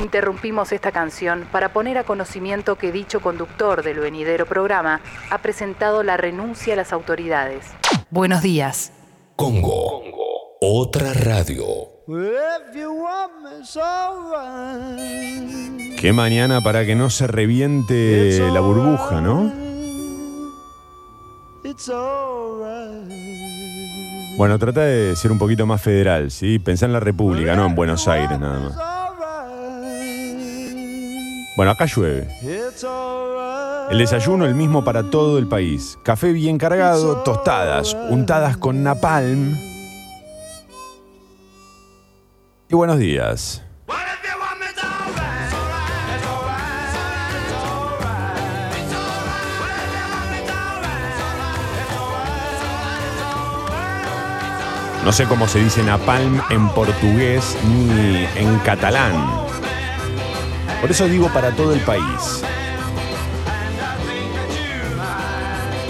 Interrumpimos esta canción para poner a conocimiento que dicho conductor del venidero programa ha presentado la renuncia a las autoridades. Buenos días. Congo. Otra radio. Qué mañana para que no se reviente la burbuja, ¿no? Bueno, trata de ser un poquito más federal, ¿sí? Pensá en la República, no en Buenos Aires nada más. Bueno, acá llueve. El desayuno el mismo para todo el país. Café bien cargado, tostadas, untadas con napalm. Y buenos días. No sé cómo se dice napalm en portugués ni en catalán. Por eso digo para todo el país.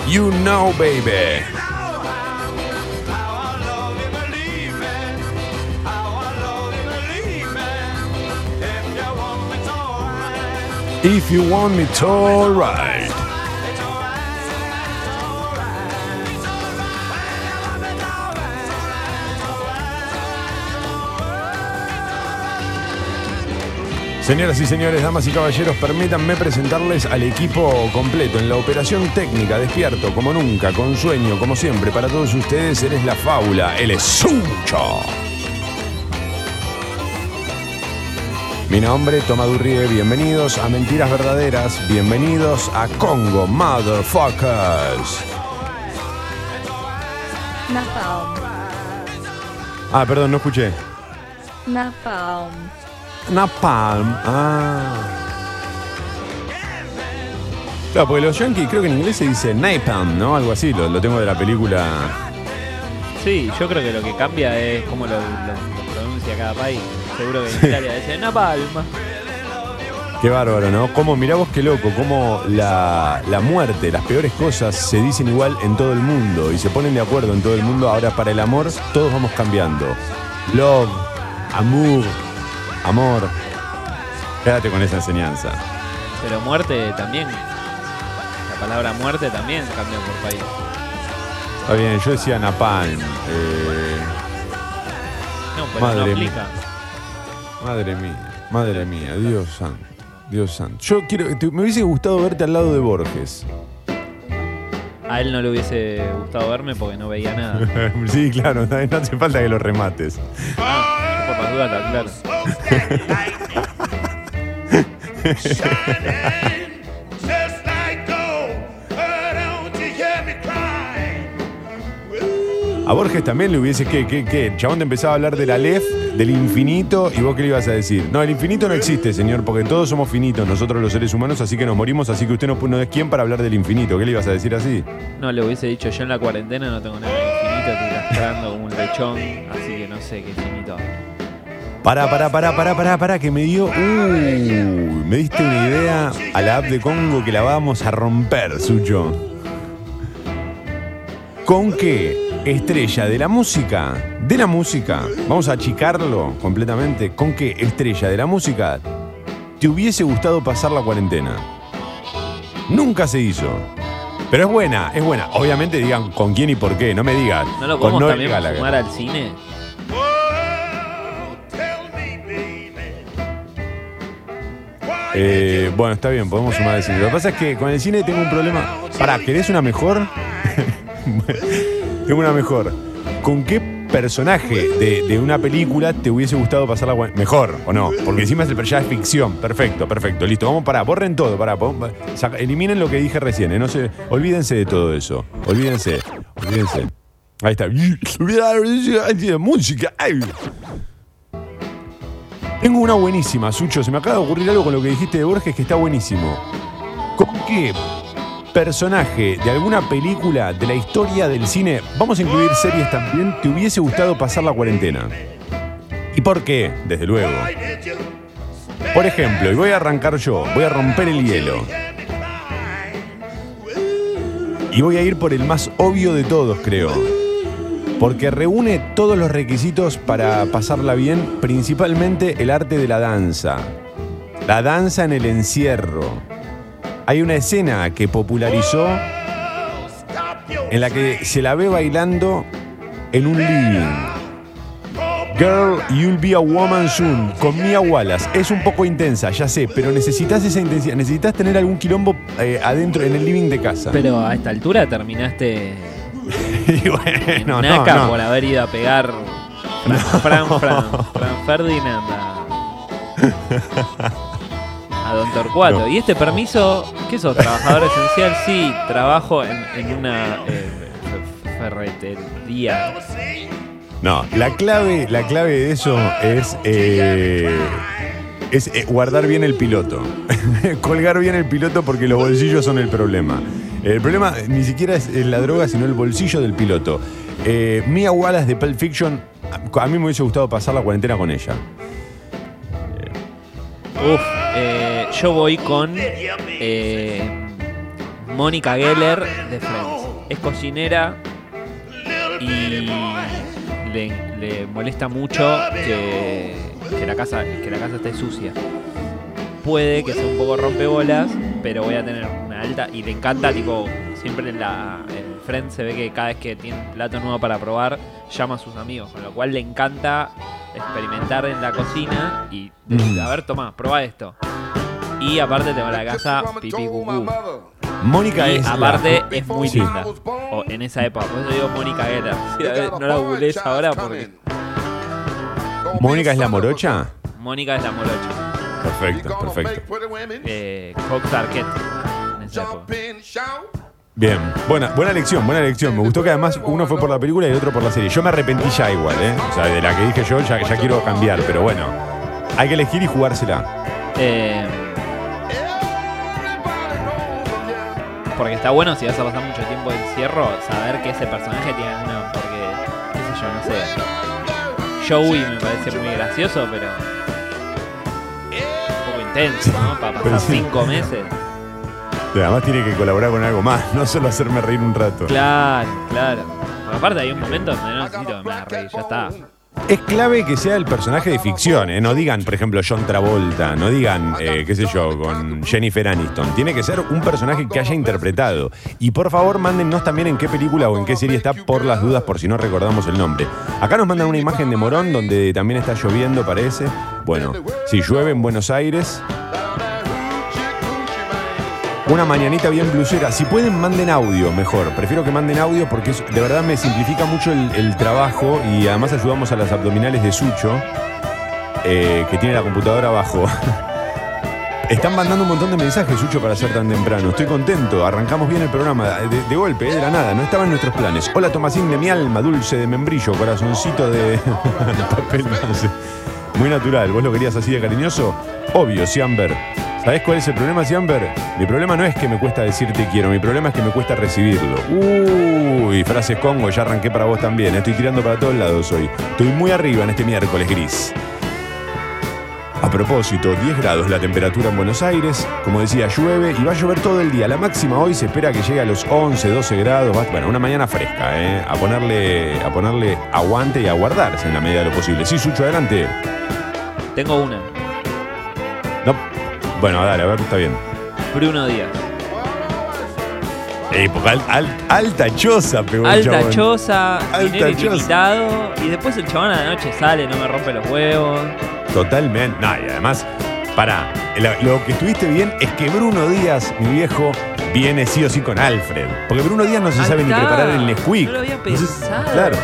You know, baby. If you want me to, alright. Señoras y señores, damas y caballeros, permítanme presentarles al equipo completo en la operación técnica, despierto como nunca, con sueño como siempre. Para todos ustedes, él es la fábula, él es Sucho. Mi nombre, Toma Durrie, bienvenidos a Mentiras Verdaderas, bienvenidos a Congo, motherfuckers. Napalm. Ah, perdón, no escuché. Napalm. Napalm. Ah. Claro, porque los yankees creo que en inglés se dice napalm, ¿no? Algo así, lo, lo tengo de la película. Sí, yo creo que lo que cambia es cómo lo, lo- lo pronuncia cada país. Seguro que en Italia dice Napalm. Qué bárbaro, ¿no? Como, mirá vos qué loco, cómo la, la muerte, las peores cosas se dicen igual en todo el mundo y se ponen de acuerdo en todo el mundo. Ahora para el amor, todos vamos cambiando. Love, amor, amor. Quédate con esa enseñanza. Pero muerte también. La palabra muerte también cambia por país. Está bien, yo decía napalm. eh, No, pero Madre no mía. aplica. Madre mía, madre mía, Dios santo, Dios santo. Yo quiero, te- me hubiese gustado verte al lado de Borges. A él no le hubiese gustado verme porque no veía nada. sí, claro, no no hace falta que lo remates. Por las dudas, claro. A Borges también le hubiese, ¿qué, qué, qué? El chabón te empezaba a hablar de la del infinito, y vos qué le ibas a decir. No, el infinito no existe, señor, porque todos somos finitos, nosotros los seres humanos, así que nos morimos, así que usted no, no es quien para hablar del infinito. ¿Qué le ibas a decir así? No le hubiese dicho yo en la cuarentena no tengo nada infinito, estoy lastrando como un lechón, así que no sé qué infinito. Pará, pará, pará, pará, pará, pará, que me dio. Uy, me diste una idea a la app de Congo que la vamos a romper, Sucho. ¿Con qué estrella de la música? De la música, vamos a achicarlo completamente. ¿Con qué estrella de la música te hubiese gustado pasar la cuarentena? Nunca se hizo. Pero es buena, es buena. Obviamente digan con quién y por qué, no me digas. ¿No lo con podemos Noel también Gallagher. sumar al cine? Eh, bueno, está bien, podemos sumar el cine. Lo que pasa es que con el cine tengo un problema. Pará, ¿querés una mejor? tengo una mejor. ¿Con qué personaje de, una película te hubiese gustado pasar la cua- Mejor, ¿o no? Porque encima es el ya es ficción. Perfecto, perfecto. Listo, vamos para, borren todo, para, eliminen lo que dije recién, ¿eh? no se, olvídense de todo eso. Olvídense, olvídense. Ahí está. Música. ay. Tengo una buenísima, Sucho. Se me acaba de ocurrir algo con lo que dijiste de Borges que está buenísimo. ¿Con qué personaje de alguna película de la historia del cine, vamos a incluir series también, te hubiese gustado pasar la cuarentena? ¿Y por qué? Desde luego. Por ejemplo, y voy a arrancar yo, voy a romper el hielo. Y voy a ir por el más obvio de todos, creo. Porque reúne todos los requisitos para pasarla bien, principalmente el arte de la danza. La danza en el encierro. Hay una escena que popularizó en la que se la ve bailando en un living. Girl, You'll Be a Woman Soon, con Mia Wallace. Es un poco intensa, ya sé, pero necesitas esa intensidad. Necesitas tener algún quilombo eh, adentro, en el living de casa. Pero a esta altura terminaste y bueno, no, naca no. por haber ido a pegar Fran, Fran, Fran, Fran Ferdinand a, a Don Torcuato. No. ¿Y este permiso? ¿Qué sos? ¿Trabajador esencial? Sí, trabajo en, en una eh, fe- ferretería. No, la clave, la clave de eso es, eh, es eh, guardar bien el piloto. Colgar bien el piloto porque los bolsillos son el problema. El problema ni siquiera es la droga, sino el bolsillo del piloto. Eh, Mia Wallace de Pulp Fiction, a mí me hubiese gustado pasar la cuarentena con ella. Uf, eh, yo voy con eh, Mónica Geller de Friends. Es cocinera y le, le molesta mucho que, que la casa, que la casa esté sucia. Puede que sea un poco rompebolas, pero voy a tener una alta y le encanta, tipo, siempre en la en Friends se ve que cada vez que tiene un plato nuevo para probar, llama a sus amigos, con lo cual le encanta experimentar en la cocina y decir, Mm. a ver, toma, prueba esto. Y aparte te va a la casa pipí cucú. Mónica es. la- aparte es muy Sí. linda. O en esa época, por eso digo Mónica Geller. Sí, a ver, no la googlees ahora porque Mónica es la morocha. Mónica es la morocha. Perfecto, perfecto. Eh, Cox Arquette en esa época. Bien, buena, buena elección, buena elección. Me gustó que además uno fue por la película y el otro por la serie. Yo me arrepentí ya igual, ¿eh? O sea, de la que dije yo ya, ya quiero cambiar, pero bueno. Hay que elegir y jugársela. Eh, porque está bueno si vas a pasar mucho tiempo de encierro, saber que ese personaje tiene alguna. Porque, qué sé yo, no sé. Joey me parece muy gracioso, pero. Un poco intenso, ¿no? Para Pero pasar sí. cinco meses. Además tiene que colaborar con algo más, no solo hacerme reír un rato. Claro, claro. Porque aparte hay un momento donde no necesito que me haga reír, ya está. Es clave que sea el personaje de ficción, ¿eh? No digan, por ejemplo, John Travolta, no digan, eh, qué sé yo, con Jennifer Aniston. Tiene que ser un personaje que haya interpretado. Y por favor, mándennos también en qué película o en qué serie está por las dudas, por si no recordamos el nombre. Acá nos mandan una imagen de Morón donde también está lloviendo, parece. Bueno, si llueve en Buenos Aires. Una mañanita bien blusera. Si pueden, manden audio mejor. Prefiero que manden audio porque de verdad me simplifica mucho el, trabajo y además ayudamos a las abdominales de Sucho, eh, que tiene la computadora abajo. Están mandando un montón de mensajes, Sucho, para ser tan temprano. Estoy contento. Arrancamos bien el programa. De, golpe, eh, de la nada. No estaba en nuestros planes. Hola, Tomasín de mi alma, dulce de membrillo, corazoncito de papel. Muy natural. ¿Vos lo querías así de cariñoso? Obvio, Siamber. ¿Sabés cuál es el problema, Siamber? Mi problema no es que me cuesta decirte quiero, mi problema es que me cuesta recibirlo. Uy, frases Congo, ya arranqué para vos también. Estoy tirando para todos lados hoy. Estoy muy arriba en este miércoles gris. A propósito, 10 grados la temperatura en Buenos Aires, como decía, llueve y va a llover todo el día. La máxima hoy se espera que llegue a los 11, 12 grados. Bueno, una mañana fresca, ¿eh? A ponerle, a ponerle aguante y a guardarse en la medida de lo posible. Sí, Sucho, adelante. Tengo una. No. Bueno, dale, a ver, está bien. Bruno Díaz. Eh, porque al- al- alta choza pegó el Alta chabón. choza, Alta dinero choza. ilimitado. Y después el chabón a la noche sale, no me rompe los huevos. Totalmente. No, y además, pará, lo, lo que estuviste bien es que Bruno Díaz, mi viejo, viene sí o sí con Alfred. Porque Bruno Díaz no se Ahí sabe ni está. preparar el Nesquik. No lo había pensado. claro.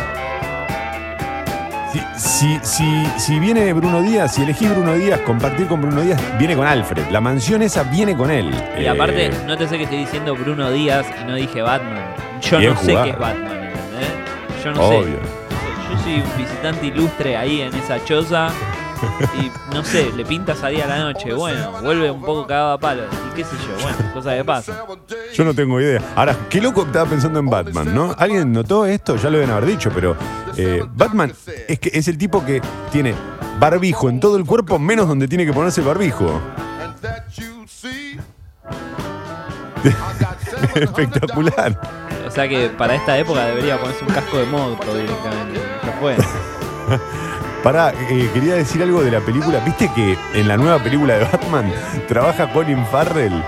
Si, si, si, viene Bruno Díaz, si elegí Bruno Díaz, compartir con Bruno Díaz, viene con Alfred. La mansión esa viene con él. Y Eh, aparte, no te sé que estoy diciendo Bruno Díaz y no dije Batman. Yo no sé qué es Batman, ¿entendés? Yo no Obvio. sé. Yo soy un visitante ilustre ahí en esa choza. Y no sé, le pintas ahí a la noche. Bueno, vuelve un poco cagado a palo. Y qué sé yo, bueno, cosa que pasa. Yo no tengo idea. Ahora, qué loco estaba pensando en Batman, ¿no? ¿Alguien notó esto? Ya lo deben haber dicho, pero eh, Batman es que es el tipo que tiene barbijo en todo el cuerpo, menos donde tiene que ponerse el barbijo. Espectacular. O sea que para esta época debería ponerse un casco de moto directamente. Ya fue. Pará, eh, quería decir algo de la película. ¿Viste que en la nueva película de Batman trabaja Colin Farrell?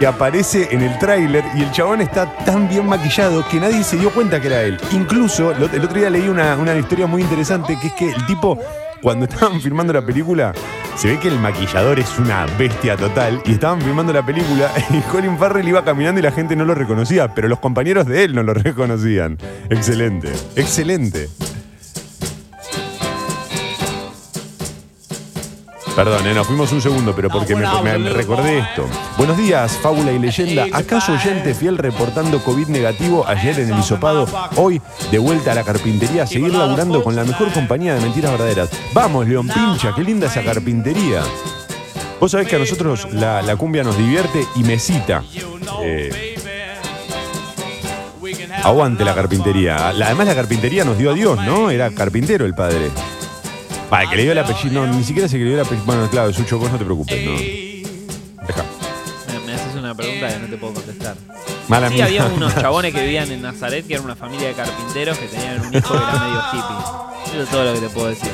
Que aparece en el tráiler y el chabón está tan bien maquillado que nadie se dio cuenta que era él. Incluso, el otro día leí una, una historia muy interesante que es que el tipo, cuando estaban filmando la película, se ve que el maquillador es una bestia total y estaban filmando la película y Colin Farrell iba caminando y la gente no lo reconocía, pero los compañeros de él no lo reconocían. Excelente, excelente. Perdón, eh, nos fuimos un segundo, pero porque me, me- me recordé esto. Buenos días, fábula y leyenda. ¿Acaso oyente fiel reportando COVID negativo ayer en el hisopado? Hoy, de vuelta a la carpintería, a seguir laburando con la mejor compañía de mentiras verdaderas. Vamos, León Pincha, qué linda esa carpintería. Vos sabés que a nosotros la, la cumbia nos divierte y me cita. Eh, aguante la carpintería. La- además la carpintería nos dio a Dios, ¿no? Era carpintero el padre. Para que le dio el apellido. No, ni siquiera se dio el apellido. Bueno, claro, Sucho, vos no te preocupes, no. Deja. Me, me haces una pregunta que no te puedo contestar. Mala Sí, mía. había unos chabones que vivían en Nazaret, que eran una familia de carpinteros que tenían un hijo que era medio hippie. Eso es todo lo que te puedo decir.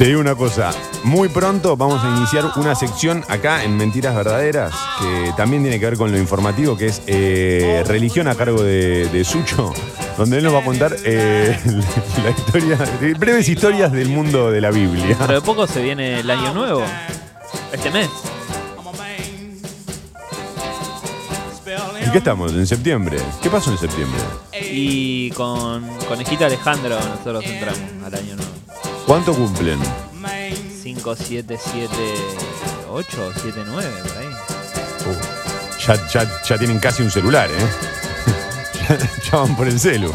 Te digo una cosa, muy pronto vamos a iniciar una sección acá en Mentiras Verdaderas, que también tiene que ver con lo informativo, que es eh, religión a cargo de, de Sucho, donde él nos va a contar eh, la historia, breves historias del mundo de la Biblia. Pero de poco se viene el año nuevo. Este mes. ¿Y qué estamos? ¿En septiembre? ¿Qué pasó en septiembre? Y con Conejito Alejandro nosotros entramos al año nuevo. ¿Cuánto cumplen? 5, 7, 7, 8, 7, 9, por ahí. Uh, ya, ya, ya tienen casi un celular, ¿eh? ya, ya van por el celu.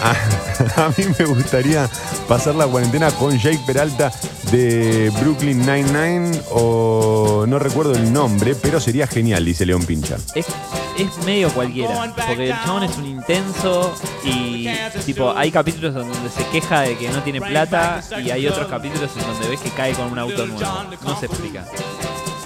A, a mí me gustaría pasar la cuarentena con Jake Peralta de Brooklyn Nine-Nine o no recuerdo el nombre, pero sería genial, dice León Pincha. Es, es medio cualquiera, porque el chabón es un intenso y tipo hay capítulos donde se queja de que no tiene plata y hay otros capítulos en donde ves que cae con un auto nuevo. No se explica.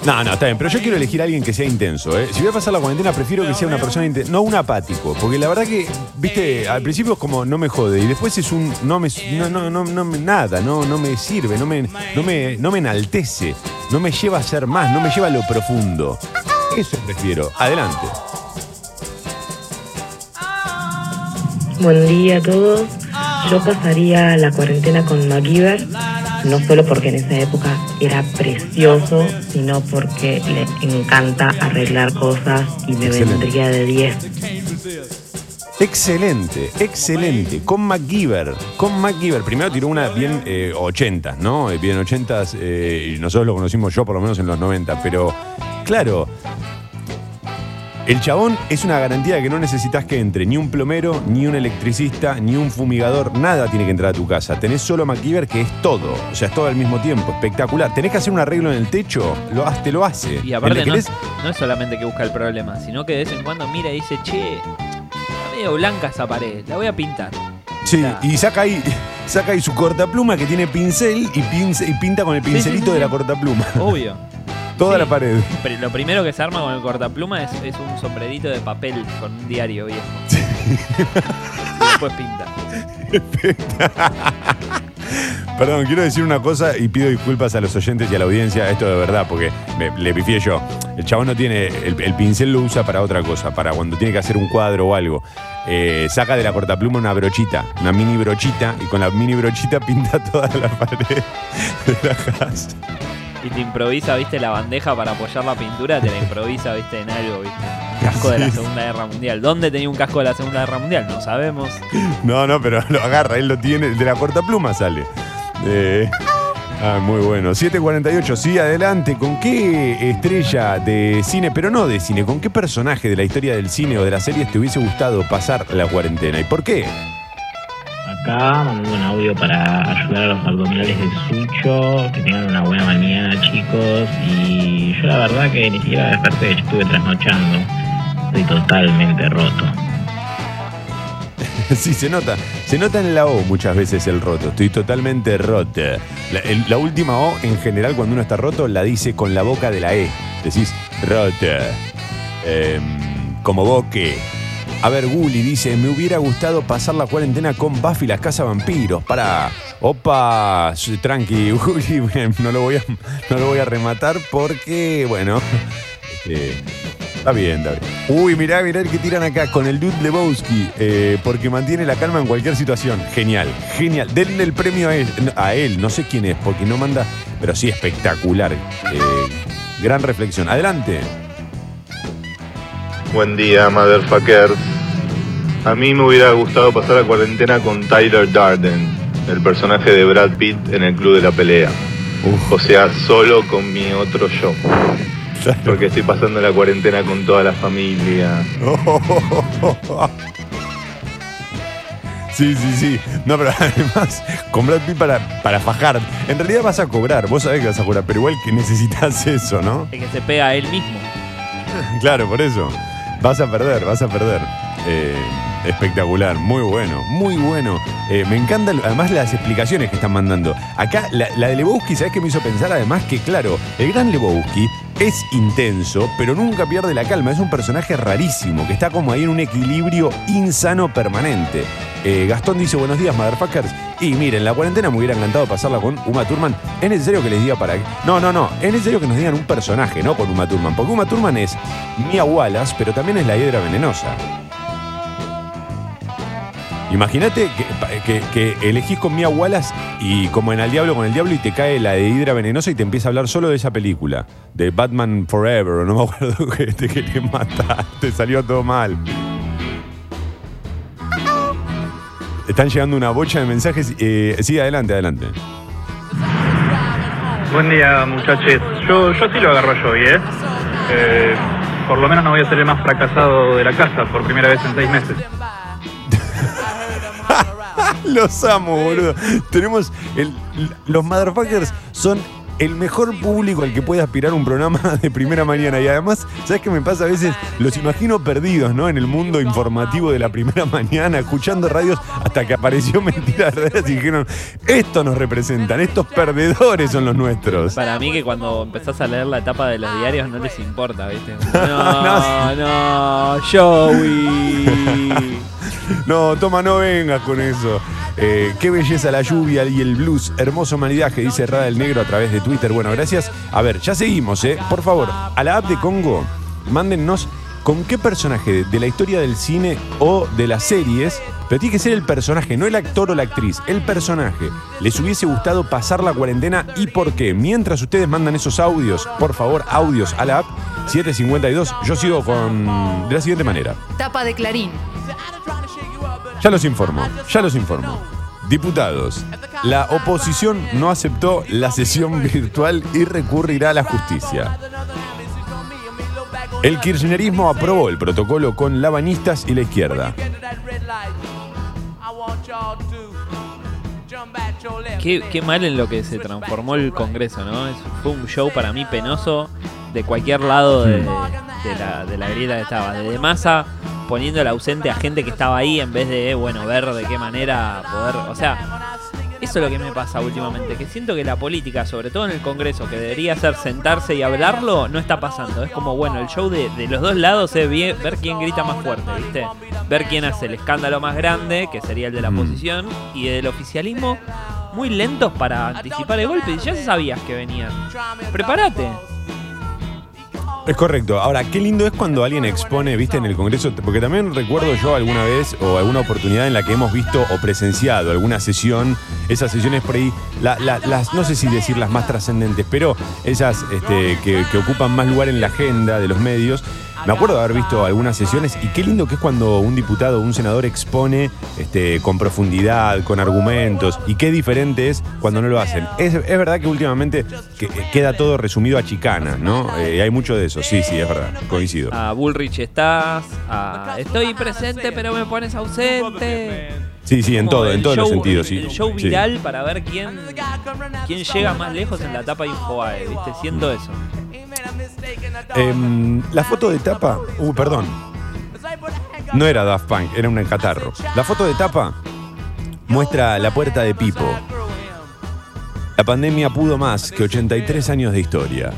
No, no, está bien, pero yo quiero elegir a alguien que sea intenso, ¿eh? Si voy a pasar la cuarentena, prefiero que sea una persona intensa, no un apático, porque la verdad que, viste, al principio es como no me jode y después es un no me no no no, nada, no no me sirve, no me no me no me enaltece, no me lleva a ser más, no me lleva a lo profundo. Eso prefiero. Adelante. Buen día a todos. Yo pasaría la cuarentena con MacGyver, no solo porque en esa época era precioso, sino porque le encanta arreglar cosas y me Excelente. vendría de 10. Excelente, excelente. Con MacGyver, con MacGyver. Primero tiró una bien eh, 80, ¿no? Eh, Bien 80 eh, y nosotros lo conocimos yo por lo menos en los 90, pero claro, el chabón es una garantía de que no necesitas que entre ni un plomero, ni un electricista, ni un fumigador, nada tiene que entrar a tu casa. Tenés solo MacGyver que es todo, o sea, es todo al mismo tiempo, espectacular. Tenés que hacer un arreglo en el techo, lo, te lo hace. Y aparte no, no es solamente que busca el problema, sino que de vez en cuando mira y dice, che, está medio blanca esa pared, la voy a pintar. Sí, y saca ahí, saca ahí su cortapluma que tiene pincel y, pince- y pinta con el pincelito sí, sí, de la después Obvio. Toda Sí. la pared. Pero lo primero que se arma con el cortapluma es, es un sombrerito de papel con un diario viejo. Y después pinta. Perdón, quiero decir una cosa y pido disculpas a los oyentes y a la audiencia, esto de verdad, porque me- le pifié yo. El chabón no tiene, el, el pincel lo usa para otra cosa, para cuando tiene que hacer un cuadro o algo. Eh, saca de la cortapluma una brochita, una mini brochita, y con la mini brochita pinta toda la pared de la casa. Y te improvisa, viste, la bandeja para apoyar la pintura, te la improvisa, viste, en algo, viste. Casco de la. Segunda Guerra Mundial. ¿Dónde tenía un casco de la Segunda Guerra Mundial? No sabemos. No, no, pero lo agarra, él lo tiene, de la cortapluma sale. Eh, ah, muy bueno. 748, sí, adelante. ¿Con qué estrella de cine, pero no de cine, con qué personaje de la historia del cine o de las series te hubiese gustado pasar la cuarentena? ¿Y por qué? Acá mandando un audio para ayudar a los abdominales de Sucho, que tengan una buena mañana chicos y yo la verdad que ni siquiera desperté, estuve trasnochando, estoy totalmente roto. Sí, se nota. Se nota en la O muchas veces el roto. Estoy totalmente roto. La, última O, en general, cuando uno está roto, la dice con la boca de la E. Decís roto. Em, como boque. A ver, Gulli dice, me hubiera gustado pasar la cuarentena con Buffy las Casa Vampiros. Para, Opa, tranqui, Uli, no lo voy a, no lo voy a rematar porque, bueno, este, está bien, está bien. Uy, mirá, mirá el que tiran acá con el Dude Lebowski, eh, porque mantiene la calma en cualquier situación. Genial, genial. Denle el premio a él, a él, no sé quién es, porque no manda, pero sí espectacular. Eh, gran reflexión. Adelante. Buen día, motherfuckers. A mí me hubiera gustado pasar la cuarentena con Tyler Darden, el personaje de Brad Pitt en el Club de la Pelea. O sea, solo con mi otro yo. Porque estoy pasando la cuarentena con toda la familia. Sí, sí, sí. No, pero además, con Brad Pitt para, para fajar. En realidad vas a cobrar, vos sabés que vas a cobrar, pero igual que necesitas eso, ¿no? Es que se pega a él mismo. Claro, por eso. Vas a perder, vas a perder. Eh, espectacular, muy bueno, muy bueno. Eh, me encantan además las explicaciones que están mandando. Acá, la, la de Lebowski, ¿sabes qué me hizo pensar? Además que, claro, el gran Lebowski es intenso, pero nunca pierde la calma. Es un personaje rarísimo, que está como ahí en un equilibrio insano permanente. Eh, Gastón dice, buenos días, motherfuckers. Y miren, la cuarentena me hubiera encantado pasarla con Uma Thurman. ¿Es necesario que les diga para? No, no, no. Es necesario que nos digan un personaje, no con Uma Thurman. Porque Uma Thurman es Mia Wallace, pero también es la hiedra venenosa. Imagínate que, que- que elegís con Mia Wallace y como en Al Diablo con el Diablo y te cae la de Hidra Venenosa y te empieza a hablar solo de esa película. De Batman Forever, no me acuerdo que te quería matar. Te salió todo mal. Están llegando una bocha de mensajes. Eh, sí, adelante, adelante. Buen día, muchachos. Yo, yo sí lo agarro yo, ¿eh? Eh, Por lo menos no voy a ser el más fracasado de la casa por primera vez en seis meses. Los amo, boludo. Tenemos. el- los motherfuckers son el mejor público al que puede aspirar un programa de primera mañana. Y además, ¿sabes qué me pasa? A veces los imagino perdidos, ¿no? En el mundo informativo de la primera mañana, escuchando radios hasta que apareció Mentiras Verdaderas y dijeron: Estos nos representan, estos perdedores son los nuestros. Para mí que cuando empezás a leer la etapa de los diarios no les importa, ¿viste? No, no, Joey. No, toma, no vengas con eso. Eh, qué belleza la lluvia y el blues. Hermoso maridaje, dice Rada el Negro a través de Twitter. Bueno, gracias. A ver, ya seguimos, ¿eh? Por favor, a la app de Congo, mándennos con qué personaje de la historia del cine o de las series, pero tiene que ser el personaje, no el actor o la actriz, el personaje. Les hubiese gustado pasar la cuarentena y por qué. Mientras ustedes mandan esos audios, por favor, audios a la app 752, yo sigo con de la siguiente manera. Tapa de Clarín. Ya los informo, ya los informo. Diputados, la oposición no aceptó la sesión virtual y recurrirá a la justicia. El kirchnerismo aprobó el protocolo con labanistas y la izquierda. Qué, mal en lo que se transformó el Congreso, ¿no? Fue un show para mí penoso de cualquier lado de, de la, de la grieta que estaba. Desde masa poniendo el ausente a gente que estaba ahí en vez de, bueno, ver de qué manera poder. O sea, eso es lo que me pasa últimamente, que siento que la política, sobre todo en el Congreso, que debería ser sentarse y hablarlo, no está pasando. Es como, bueno, el show de, de los dos lados es bien- ver quién grita más fuerte, ¿viste? Ver quién hace el escándalo más grande, que sería el de la Mm. oposición, y del oficialismo, muy lentos para anticipar el golpe. Y ya sabías que venían. Prepárate. Es correcto. Ahora, qué lindo es cuando alguien expone, viste, en el Congreso, porque también recuerdo yo alguna vez o alguna oportunidad en la que hemos visto o presenciado alguna sesión, esas sesiones por ahí, la- la- las, no sé si decir las más trascendentes, pero esas este, que, que ocupan más lugar en la agenda de los medios. Me acuerdo de haber visto algunas sesiones y qué lindo que es cuando un diputado o un senador expone este, con profundidad, con argumentos, y qué diferente es cuando no lo hacen. Es, es verdad que últimamente que- queda todo resumido a chicanas, ¿no? Eh, hay mucho de eso, sí, sí, es verdad, coincido. A Bullrich estás, a estoy presente pero me pones ausente. Sí, sí, en todo, en todos los sentidos, sí. El show Sí. viral para ver quién, quién llega más lejos en la etapa de Infobae, ¿viste? Siento eso. Em, la foto de tapa, uh, perdón, no era Daft Punk, era un catarro. La foto de tapa muestra la puerta de Pipo. La pandemia pudo más que 83 años de historia.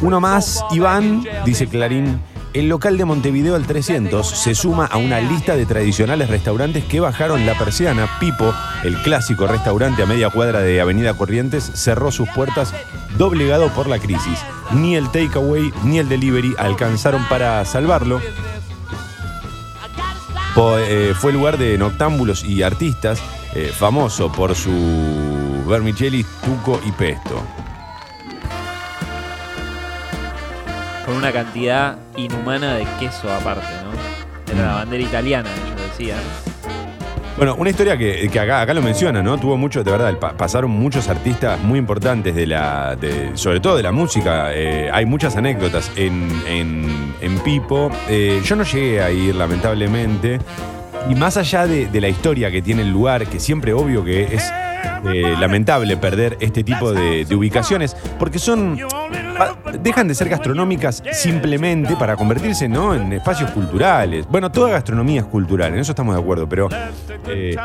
Uno más, Iván, dice Clarín, el local de Montevideo al 300 se suma a una lista de tradicionales restaurantes que bajaron la persiana. Pipo, el clásico restaurante a media cuadra de Avenida Corrientes, cerró sus puertas doblegado por la crisis. Ni el takeaway ni el delivery alcanzaron para salvarlo. Eh, fue lugar de noctámbulos y artistas, eh, famoso por su vermicelli, tuco y pesto. Una cantidad inhumana de queso aparte, ¿no? Era la bandera italiana, ellos decían. Bueno, una historia que, que acá, acá lo menciona, ¿no? Tuvo mucho, de verdad, pa- pasaron muchos artistas muy importantes de la, de- sobre todo de la música. Eh, hay muchas anécdotas en, en- en Pipo. Eh, yo no llegué a ir, lamentablemente. Y más allá de, de la historia que tiene el lugar, que siempre obvio que es eh, lamentable perder este tipo de, de ubicaciones, porque son dejan de ser gastronómicas simplemente para convertirse ¿no? en espacios culturales. Bueno, toda gastronomía es cultural, en eso estamos de acuerdo, pero eh,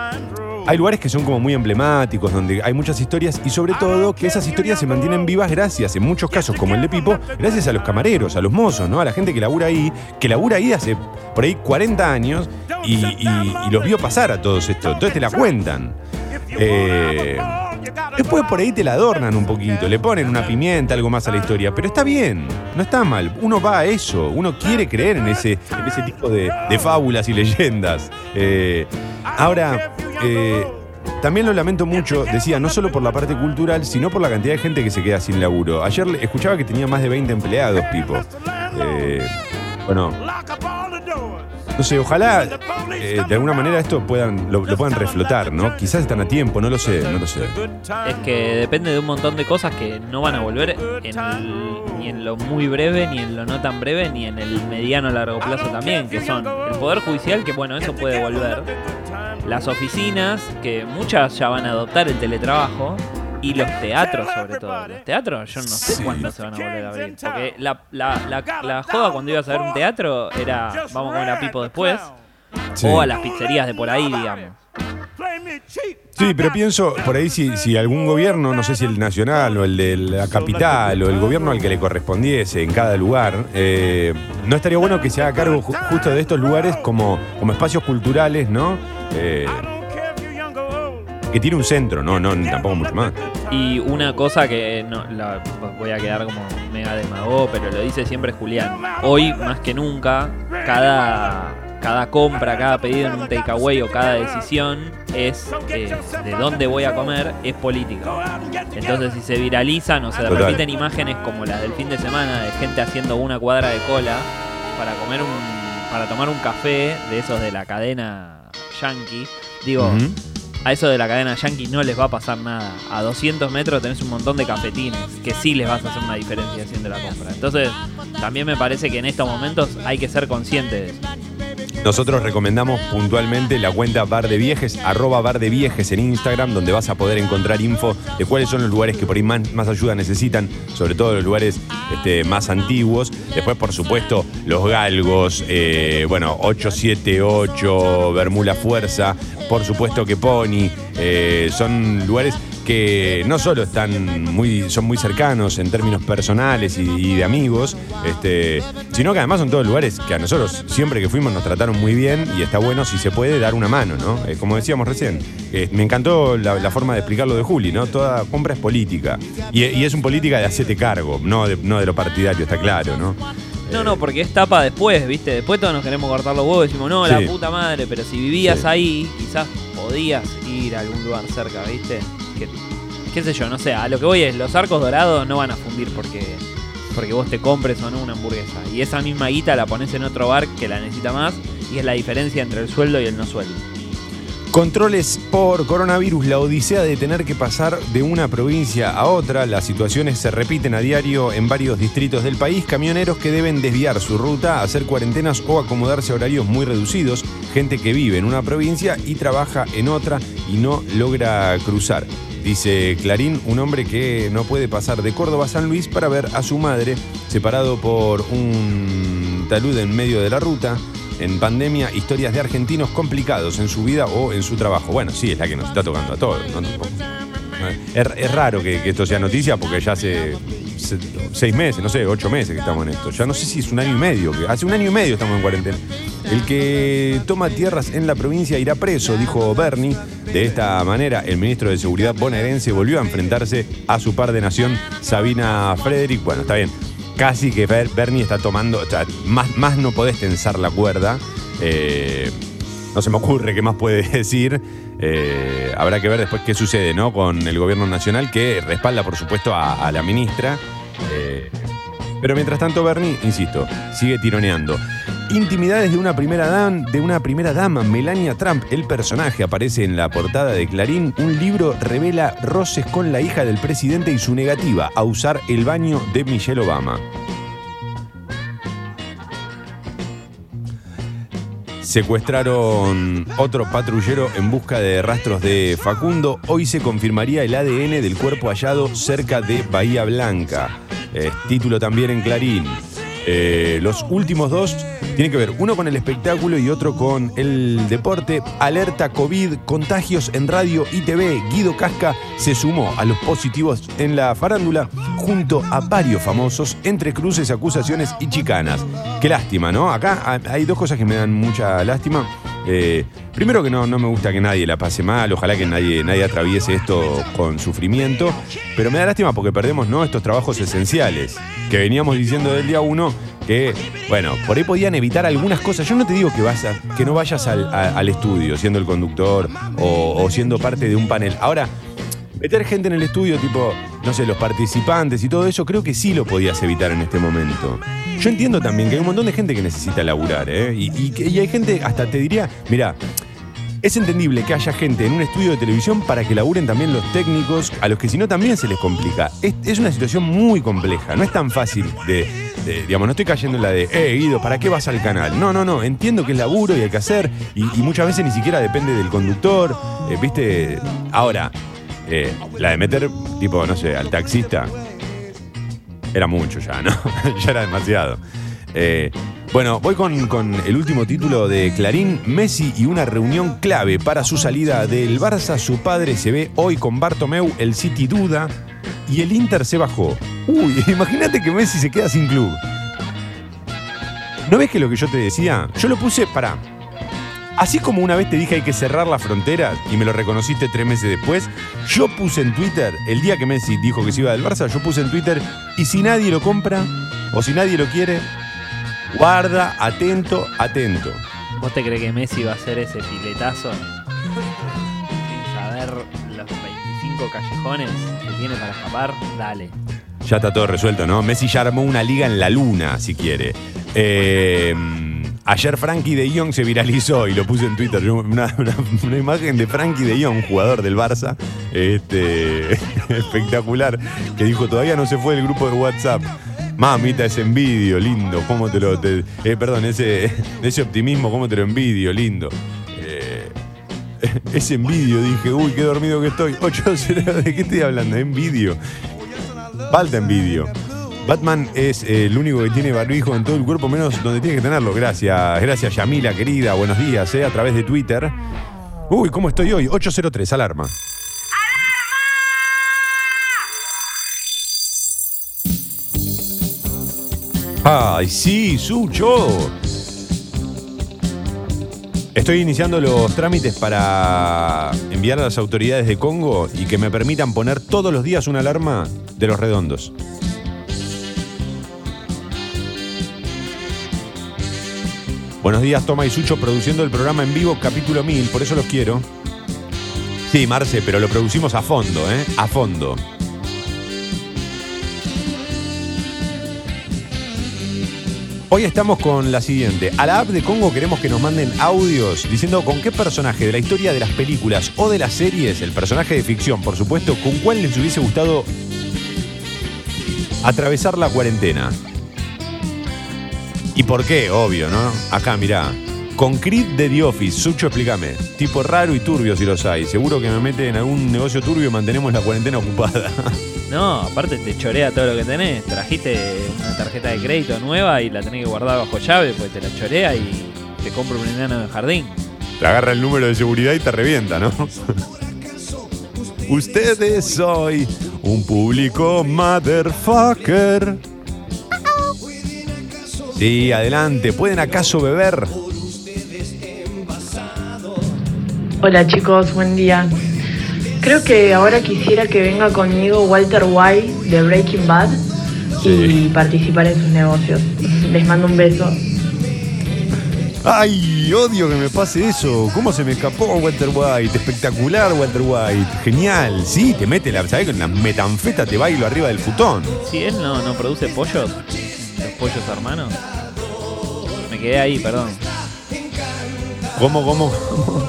hay lugares que son como muy emblemáticos, donde hay muchas historias y sobre todo que esas historias se mantienen vivas gracias, en muchos casos como el de Pipo, gracias a los camareros, a los mozos, ¿no? a la gente que labura ahí, que labura ahí hace por ahí 40 años y, los vio pasar a todos estos, entonces te la cuentan. Eh, después por ahí te la adornan un poquito, le ponen una pimienta, algo más a la historia, pero está bien, no está mal. Uno va a eso, uno quiere creer en ese, tipo de, fábulas y leyendas. Eh, ahora, eh, también lo lamento mucho, decía, no solo por la parte cultural, sino por la cantidad de gente que se queda sin laburo. Ayer escuchaba que tenía más de 20 empleados, Pipo. Eh, bueno, no sé, ojalá eh, de alguna manera esto puedan, lo, puedan reflotar, ¿no? Quizás están a tiempo, no lo sé, no lo sé. Es que depende de un montón de cosas que no van a volver en ni en lo muy breve, ni en lo no tan breve, ni en el mediano largo plazo también, que son el Poder Judicial, que bueno, eso puede volver, las oficinas, que muchas ya van a adoptar el teletrabajo, y los teatros sobre todo. Los teatros yo no sé Sí. cuándo se van a volver a abrir, porque la, la, la, la joda cuando ibas a ver un teatro era vamos a comer a Pipo después, Sí. o a las pizzerías de por ahí, digamos. Sí, pero pienso por ahí si, si algún gobierno, no sé si el nacional o el de la capital o el gobierno al que le correspondiese en cada lugar, eh, no estaría bueno que se haga cargo ju- justo de estos lugares como, como espacios culturales, ¿no? Eh, que tiene un centro, no, no, tampoco mucho más. Y una cosa que no la, voy a quedar como mega demago, pero lo dice siempre Julián. Hoy, más que nunca, cada, cada compra, cada pedido en un takeaway o cada decisión es eh, de dónde voy a comer, es política. Entonces, si se viralizan o se Total. repiten imágenes como las del fin de semana de gente haciendo una cuadra de cola para comer un. para tomar un café de esos de la cadena yankee, digo. A eso de la cadena Yankee no les va a pasar nada. A 200 metros tenés un montón de cafetines que sí les vas a hacer una diferencia haciendo la compra. Entonces, también me parece que en estos momentos hay que ser conscientes de eso. Nosotros recomendamos puntualmente la cuenta Bar de Viejes, arroba Bar de Viejes en Instagram, donde vas a poder encontrar info de cuáles son los lugares que por ahí más, ayuda necesitan, sobre todo los lugares este, más antiguos. Después, por supuesto, los galgos, eh, bueno, 878, Bermula Fuerza, por supuesto que Pony, eh, son lugares que no solo están muy, son muy cercanos en términos personales y, y de amigos, este, sino que además son todos lugares que a nosotros siempre que fuimos nos trataron muy bien y está bueno si se puede dar una mano, ¿no? Eh, como decíamos recién, eh, me encantó la, la forma de explicarlo de Juli, ¿no? Toda compra es política y, y es un política de hacerte cargo, no de, no de lo partidario, está claro, ¿no? No, no, porque es tapa después, ¿viste? Después todos nos queremos cortar los huevos y decimos, no, Sí. la puta madre, pero si vivías Sí. ahí, quizás podías ir a algún lugar cerca, ¿viste? Que, qué sé yo, no sé, a lo que voy es, los arcos dorados no van a fundir porque, porque vos te compres o no una hamburguesa. Y esa misma guita la pones en otro bar que la necesita más y es la diferencia entre el sueldo y el no sueldo. Controles por coronavirus, la odisea de tener que pasar de una provincia a otra, las situaciones se repiten a diario en varios distritos del país, camioneros que deben desviar su ruta, hacer cuarentenas o acomodarse a horarios muy reducidos, gente que vive en una provincia y trabaja en otra y no logra cruzar. Dice Clarín, un hombre que no puede pasar de Córdoba a San Luis para ver a su madre, separado por un talud en medio de la ruta. En pandemia, historias de argentinos complicados en su vida o en su trabajo. Bueno, sí, es la que nos está tocando a todos, ¿no? Tampoco. Es, raro que, que esto sea noticia porque ya se- seis meses, no sé, ocho meses que estamos en esto. Ya no sé si es un año y medio. Que, hace un año y medio estamos en cuarentena. El que toma tierras en la provincia irá preso, dijo Bernie. De esta manera, el ministro de Seguridad bonaerense volvió a enfrentarse a su par de nación, Sabina Frederick. Bueno, está bien. Casi que Ber- Bernie está tomando. o sea, más, más no podés tensar la cuerda. Eh, no se me ocurre qué más puede decir. Eh, habrá que ver después qué sucede ¿no? con el gobierno nacional, que respalda, por supuesto, a, la ministra. Eh, pero mientras tanto, Bernie, insisto, sigue tironeando. Intimidades de una primera dama, de una primera dama, Melania Trump. El personaje aparece en la portada de Clarín. Un libro revela roces con la hija del presidente y su negativa a usar el baño de Michelle Obama. Secuestraron otro patrullero en busca de rastros de Facundo. Hoy se confirmaría el ADN del cuerpo hallado cerca de Bahía Blanca. Título también en Clarín. Eh, los últimos dos tienen que ver uno con el espectáculo y otro con el deporte. Alerta COVID, contagios en radio y TV. Guido Casca se sumó a los positivos en la farándula junto a varios famosos entre cruces, acusaciones y chicanas. Qué lástima, ¿no? Acá ha- hay dos cosas que me dan mucha lástima. Eh, primero que no, no me gusta que nadie la pase mal, ojalá que nadie, nadie atraviese esto con sufrimiento, pero me da lástima porque perdemos ¿no? estos trabajos esenciales que veníamos diciendo del día uno que, bueno, por ahí podían evitar algunas cosas. Yo no te digo que, vas a- que no vayas al, estudio siendo el conductor o siendo parte de un panel. Ahora, meter gente en el estudio, tipo, no sé, los participantes y todo eso, creo que sí lo podías evitar en este momento. Yo entiendo también que hay un montón de gente que necesita laburar, ¿eh? Y, hay gente, hasta te diría, mira, es entendible que haya gente en un estudio de televisión para que laburen también los técnicos, a los que si no también se les complica. Es, una situación muy compleja, no es tan fácil de, digamos, no estoy cayendo en la de, eh, Guido, ¿para qué vas al canal? No, no, no, entiendo que es laburo y hay que hacer, y, y muchas veces ni siquiera depende del conductor, eh, ¿viste? Ahora, eh, la de meter, tipo, no sé, al taxista, era mucho ya, ¿no? ya era demasiado. Eh, bueno, voy con, con el último título de Clarín. Messi y una reunión clave para su salida del Barça. Su padre se ve hoy con Bartomeu, el City duda y el Inter se bajó. Uy, imagínate que Messi se queda sin club. ¿No ves que lo que yo te decía? Yo lo puse para. Así como una vez te dije hay que cerrar las fronteras y me lo reconociste tres meses después, yo puse en Twitter, el día que Messi dijo que se iba del Barça, yo puse en Twitter, y si nadie lo compra, o si nadie lo quiere, guarda, atento, atento. ¿Vos te crees que Messi va a hacer ese piletazo sin saber los 25 callejones que tiene para escapar? Dale. Ya está todo resuelto, ¿no? Messi ya armó una liga en la luna, si quiere. Eh, ayer Frankie de Jong se viralizó y lo puse en Twitter. una- una imagen de Frankie de Jong, jugador del Barça, este, espectacular, que dijo: Todavía no se fue del grupo de WhatsApp. Mamita, ese envidio, lindo. ¿Cómo te lo.? te- eh, perdón, ese, ese optimismo, ¿cómo te lo envidio, lindo? Eh, ese envidio, dije, uy, qué dormido que estoy. 8-0, ¿de qué estoy hablando? Envidio. Falta envidio. Batman es eh, el único que tiene barbijo en todo el cuerpo, menos donde tiene que tenerlo. Gracias, gracias Yamila, querida. Buenos días, eh, a través de Twitter. Uy, ¿cómo estoy hoy? 803, alarma. ¡Ay, sí, Sucho! Estoy iniciando los trámites para enviar a las autoridades de Congo y que me permitan poner todos los días una alarma de los redondos. Buenos días, Toma y Sucho, produciendo el programa en vivo, capítulo 1000, por eso los quiero. Sí, Marce, pero lo producimos a fondo, ¿eh? A fondo. Hoy estamos con la siguiente. A la app de Congo queremos que nos manden audios diciendo con qué personaje de la historia de las películas o de las series, el personaje de ficción, por supuesto, con cuál les hubiese gustado atravesar la cuarentena. ¿Y por qué? Obvio, ¿no? Acá, mirá. Con Creed de The Office, Sucho, explícame. Tipo raro y turbio si los hay. Seguro que me mete en algún negocio turbio y mantenemos la cuarentena ocupada. No, aparte te chorea todo lo que tenés. Trajiste una tarjeta de crédito nueva y la tenés que guardar bajo llave, pues te la chorea y te compra un enano de jardín. Te agarra el número de seguridad y te revienta, ¿no? Ustedes hoy un público motherfucker. Sí, adelante. ¿Pueden acaso beber? Hola chicos, buen día. Creo que ahora quisiera que venga conmigo Walter White de Breaking Bad y participar en sus negocios. Les mando un beso. Ay, odio que me pase eso. ¿Cómo se me escapó Walter White? Espectacular Walter White. Genial. Sí, te mete la, ¿sabés? Con la metanfeta te bailo arriba del futón. Si él no, no produce pollos, los pollos hermanos. Me quedé ahí, perdón. ¿Cómo, cómo?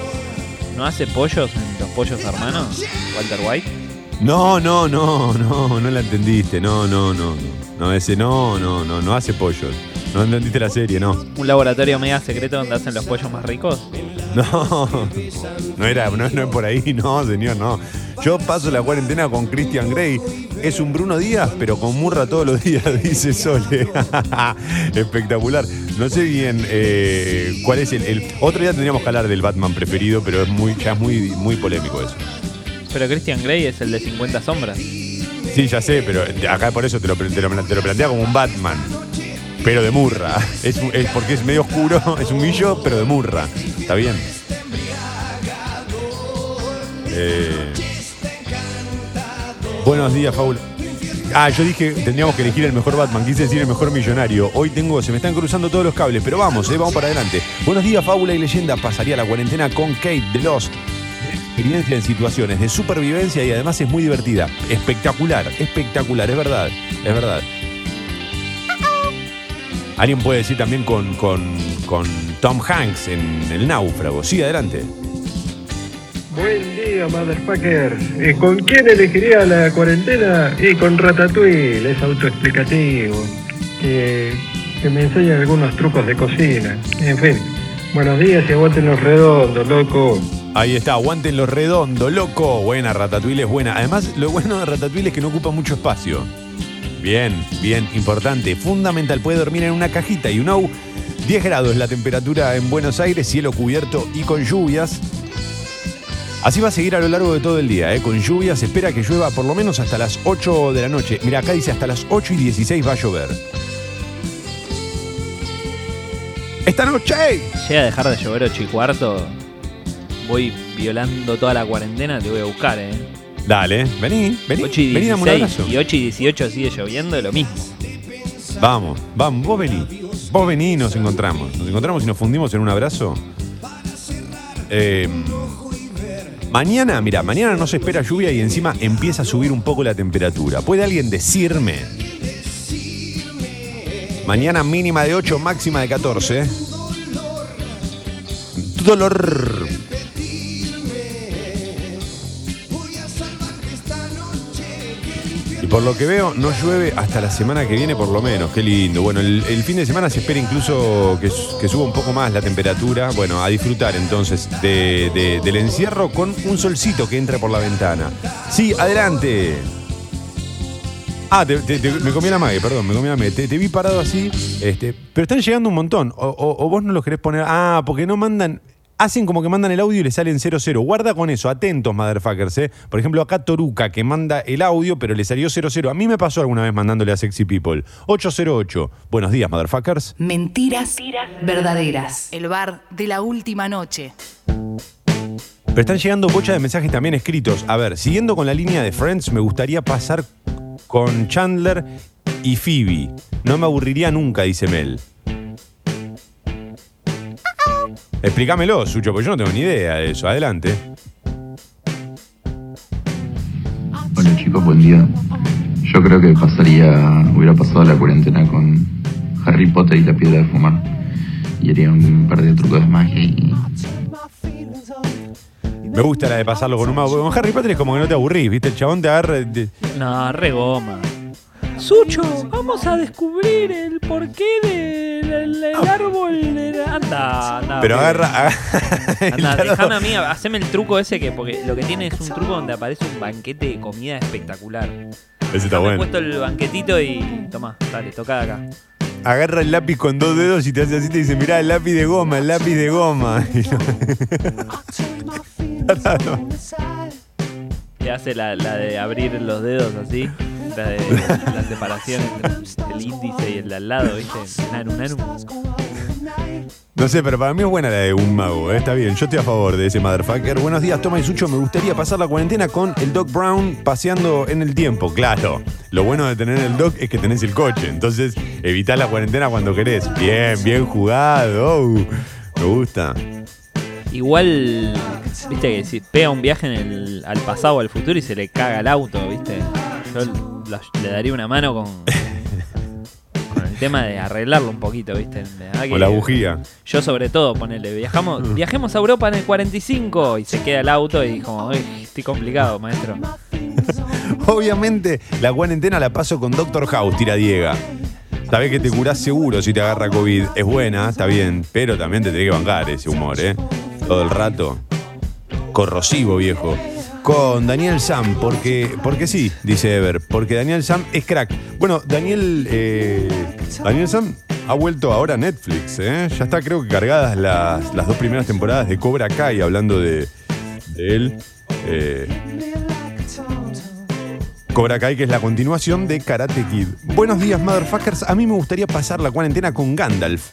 ¿No hace pollos en los pollos hermanos? Walter White. No, no, no, no, no la entendiste. No, no, no. No, ese no, no, no, no hace pollos. No entendiste la serie, no. ¿Un laboratorio mega secreto donde hacen los pollos más ricos? No, no era, no, no es por ahí, no, señor, no. Yo paso la cuarentena con Christian Grey. Es un Bruno Díaz, pero con murra todos los días, dice Sole. Espectacular. No sé bien eh, cuál es el, el- Otro día tendríamos que hablar del Batman preferido, pero es muy, ya es muy, muy polémico eso. Pero Christian Grey es el de 50 sombras. Sí, ya sé, pero acá por eso te lo, te lo- te lo plantea como un Batman. Pero de murra. Es, porque es medio oscuro, es un millo, pero de murra. ¿Está bien? Eh, buenos días, Paula. Ah, yo dije tendríamos que elegir el mejor Batman, quise decir el mejor millonario. Hoy tengo, se me están cruzando todos los cables, pero vamos, eh, vamos para adelante. Buenos días, Fábula y Leyenda. Pasaría la cuarentena con Kate de Lost. Experiencia en situaciones de supervivencia y además es muy divertida. Espectacular, espectacular, es verdad, es verdad. Alguien puede decir también con, con, con Tom Hanks en El Náufrago. Sí, adelante. Buen día, motherfucker. Eh, ¿Con quién elegiría la cuarentena? Y con Ratatouille, es autoexplicativo. Que, que me enseña algunos trucos de cocina. En fin, buenos días y aguanten los redondos, loco. Ahí está, aguanten los redondos, loco. Buena, Ratatouille es buena. Además, lo bueno de Ratatouille es que no ocupa mucho espacio. Bien, bien, importante. Fundamental, puede dormir en una cajita. Y know, 10 grados la temperatura en Buenos Aires, cielo cubierto y con lluvias. Así va a seguir a lo largo de todo el día, ¿eh? con lluvias. Espera que llueva por lo menos hasta las 8 de la noche. Mira, acá dice hasta las 8 y 16 va a llover. Esta noche. Llega a dejar de llover 8 y cuarto. Voy violando toda la cuarentena, te voy a buscar, eh. Dale, vení, vení. 8 y vení, dame un 16 abrazo. y 8 y 18 sigue lloviendo, lo mismo. Vamos, vamos, vos vení. Vos vení y nos encontramos. Nos encontramos y nos fundimos en un abrazo. Eh, mañana, mira, mañana no se espera lluvia y encima empieza a subir un poco la temperatura. ¿Puede alguien decirme? Mañana mínima de 8, máxima de 14. Dolor. Por lo que veo, no llueve hasta la semana que viene por lo menos. Qué lindo. Bueno, el, fin de semana se espera incluso que, suba un poco más la temperatura. Bueno, a disfrutar entonces de- de- del encierro con un solcito que entra por la ventana. Sí, adelante. Ah, me comí la mague, perdón, me comí la mague. Te, vi parado así, este, pero están llegando un montón. O- o vos no los querés poner. Ah, porque no mandan. Hacen como que mandan el audio y le salen 00. Guarda con eso, atentos, motherfuckers. ¿eh? Por ejemplo, acá Toruca, que manda el audio, pero le salió 00. A mí me pasó alguna vez mandándole a Sexy People. 808. Buenos días, motherfuckers. Mentiras verdaderas. El bar de la última noche. Pero están llegando bocha de mensajes también escritos. A ver, siguiendo con la línea de Friends, me gustaría pasar con Chandler y Phoebe. No me aburriría nunca, dice Mel. Explícamelo, Sucho, porque yo no tengo ni idea de eso. Adelante. Hola chicos, buen día. Yo creo que pasaría, hubiera pasado la cuarentena con Harry Potter y la piedra de fumar. Y haría un par de trucos de magia y Me gusta la de pasarlo con un mago. Con Harry Potter es como que no te aburrís, ¿viste? El chabón te agarra. de- No, re goma. Sucho, vamos a descubrir el porqué del del árbol. de la- Anda, anda. Pero pibe. agarra. Anda, déjame a mí, haceme el truco ese que, porque lo que tiene es un truco donde aparece un banquete de comida espectacular. Ese está bueno. puesto el banquetito y. Tomá, dale, toca de acá. Agarra el lápiz con dos dedos y te hace así te dice, mirá, el lápiz de goma, el lápiz de goma. Te hace la, la de abrir los dedos así. De la separación entre el índice y el de al lado, ¿viste? Naru, naru. No sé, pero para mí es buena la de un mago. ¿eh? Está bien, yo estoy a favor de ese motherfucker. Buenos días, Toma y Sucho. Me gustaría pasar la cuarentena con el Doc Brown paseando en el tiempo. Claro, lo bueno de tener el Doc es que tenés el coche. Entonces, evitás la cuarentena cuando querés. Bien, bien jugado. Me gusta. Igual, viste que si pega un viaje en el, al pasado o al futuro y se le caga el auto, viste. Yo le daría una mano con, con el tema de arreglarlo un poquito, viste. Verdad O que la bujía. Yo sobre todo, ponele, viajamos, viajemos a Europa en el 45 y se queda el auto y como, "Uy, estoy complicado, maestro. Obviamente, la cuarentena la paso con Doctor House, tira Diega. Sabés que te curás seguro si te agarra COVID. Es buena, está bien, pero también te tenés que bancar ese humor, ¿eh? Todo el rato. Corrosivo, viejo. Con Daniel Sam, porque, porque sí, dice Ever, porque Daniel Sam es crack. Bueno, Daniel, eh, Daniel Sam ha vuelto ahora a Netflix, ¿eh? Ya está, creo que cargadas las, las dos primeras temporadas de Cobra Kai, hablando de, él. Eh, Cobra Kai, que es la continuación de Karate Kid. Buenos días, motherfuckers. A mí me gustaría pasar la cuarentena con Gandalf.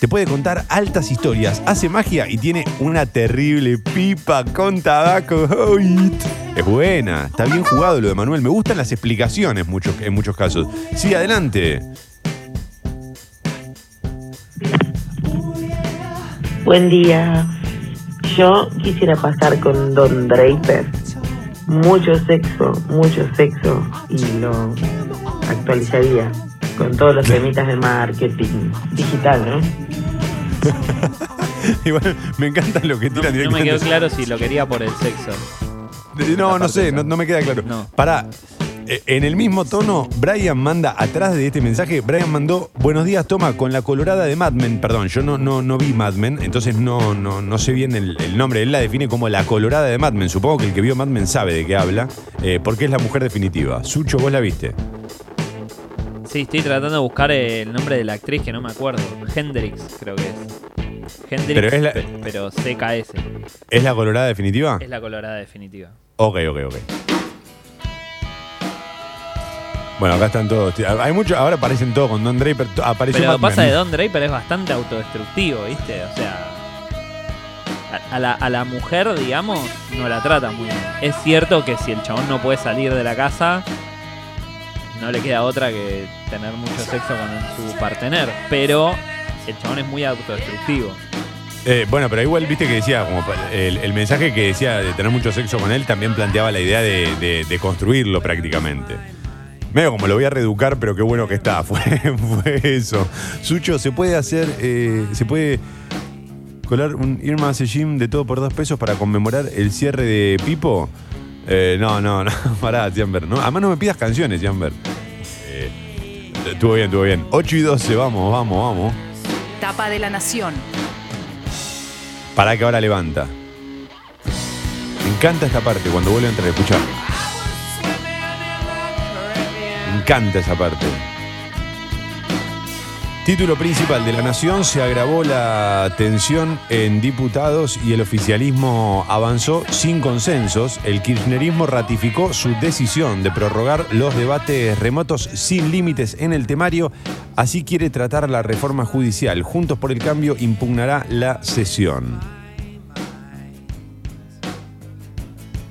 Te puede contar altas historias, hace magia y tiene una terrible pipa con tabaco. Es buena, está bien jugado lo de Manuel. Me gustan las explicaciones mucho- en muchos casos. Sí, adelante. Buen día. Yo quisiera pasar con Don Draper. Mucho sexo, mucho sexo. Y lo actualizaría con todos los temitas de marketing digital, ¿no? Igual me encanta lo que tiran No me directamente. quedó claro si lo quería por el sexo. No, no sé, no, no me queda claro. Pará, eh, en el mismo tono, Brian manda atrás de este mensaje, Brian mandó, buenos días, toma, con la colorada de Mad Men. Perdón, yo no, no, no vi Mad Men, entonces no, no, no sé bien el, el nombre. Él la define como la colorada de Mad Men. Supongo que el que vio Mad Men sabe de qué habla, eh, porque es la mujer definitiva. Sucho, vos la viste. Sí, estoy tratando de buscar el nombre de la actriz que no me acuerdo. Hendrix, creo que es. Hendrix, Pero es la- pe- pero CKS. ¿Es la colorada definitiva? Es la colorada definitiva. Ok, ok, ok. Bueno, acá están todos. Hay mucho, ahora aparecen todos con Don Draper. Pero lo que pasa de Don Draper es bastante autodestructivo, ¿viste? O sea, a, a la, a la mujer, digamos, no la trata muy bien. Es cierto que si el chabón no puede salir de la casa, no le queda otra que tener mucho sexo con su partener. Pero el chabón es muy autodestructivo. Eh, bueno, pero igual viste que decía, como el, mensaje que decía de tener mucho sexo con él también planteaba la idea de, construirlo prácticamente. Medio como lo voy a reeducar, pero qué bueno que está. Fue, fue eso. Sucho, ¿se puede hacer, eh, se puede colar un Irma Sejim de todo por dos pesos para conmemorar el cierre de Pipo? Eh, no, no, no, pará, Tiamber. No, además no me pidas canciones, Tiamber. Eh, estuvo bien, estuvo bien. 8 y 12, vamos, vamos, vamos. Tapa de la Nación. Pará que ahora levanta. Me encanta esta parte cuando vuelve a entrar, escuchá. Me encanta esa parte. Título principal de la Nación, se agravó la tensión en diputados y el oficialismo avanzó sin consensos. El kirchnerismo ratificó su decisión de prorrogar los debates remotos sin límites en el temario. Así quiere tratar la reforma judicial. Juntos por el Cambio impugnará la sesión.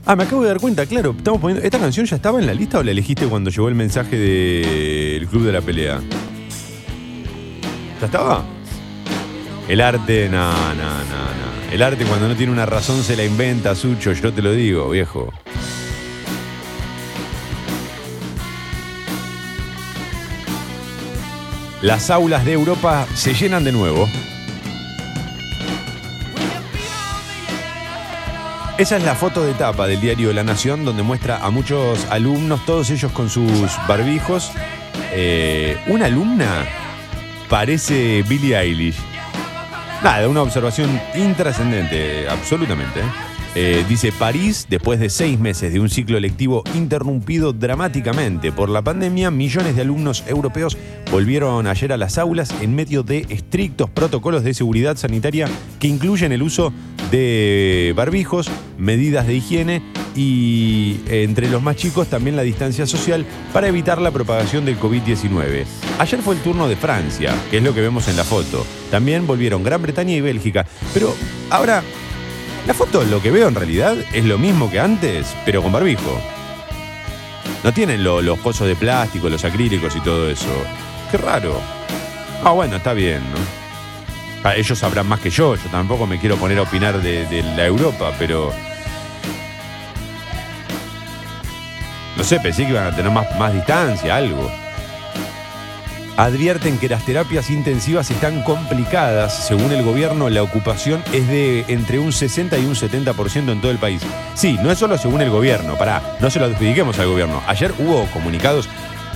Ah, me acabo de dar cuenta, claro, estamos poniendo. ¿Esta canción ya estaba en la lista o la elegiste cuando llegó el mensaje del Club de la Pelea? ¿Ya estaba? El arte, no, no, no, no. El arte cuando no tiene una razón se la inventa, Sucho, yo te lo digo, viejo. Las aulas de Europa se llenan de nuevo. Esa es la foto de tapa del diario La Nación, donde muestra a muchos alumnos, todos ellos con sus barbijos. Eh, una alumna parece Billie Eilish. Nada, una observación intrascendente, absolutamente. Eh, dice París, después de seis meses de un ciclo lectivo interrumpido dramáticamente por la pandemia, millones de alumnos europeos volvieron ayer a las aulas en medio de estrictos protocolos de seguridad sanitaria que incluyen el uso de barbijos, medidas de higiene y eh, entre los más chicos también la distancia social para evitar la propagación del COVID-19. Ayer fue el turno de Francia, que es lo que vemos en la foto. También volvieron Gran Bretaña y Bélgica. Pero ahora, la foto lo que veo en realidad es lo mismo que antes, pero con barbijo. No tienen lo- los pozos de plástico, los acrílicos y todo eso. Qué raro. Ah, bueno, está bien, ¿no? Ah, ellos sabrán más que yo, yo tampoco me quiero poner a opinar de la Europa, pero... No sé, pensé que iban a tener más, más distancia, algo. Advierten que las terapias intensivas están complicadas. Según el gobierno, la ocupación es de entre un 60 y un 70% en todo el país. Sí, no es solo según el gobierno, pará, no se lo adjudiquemos al gobierno. Ayer hubo comunicados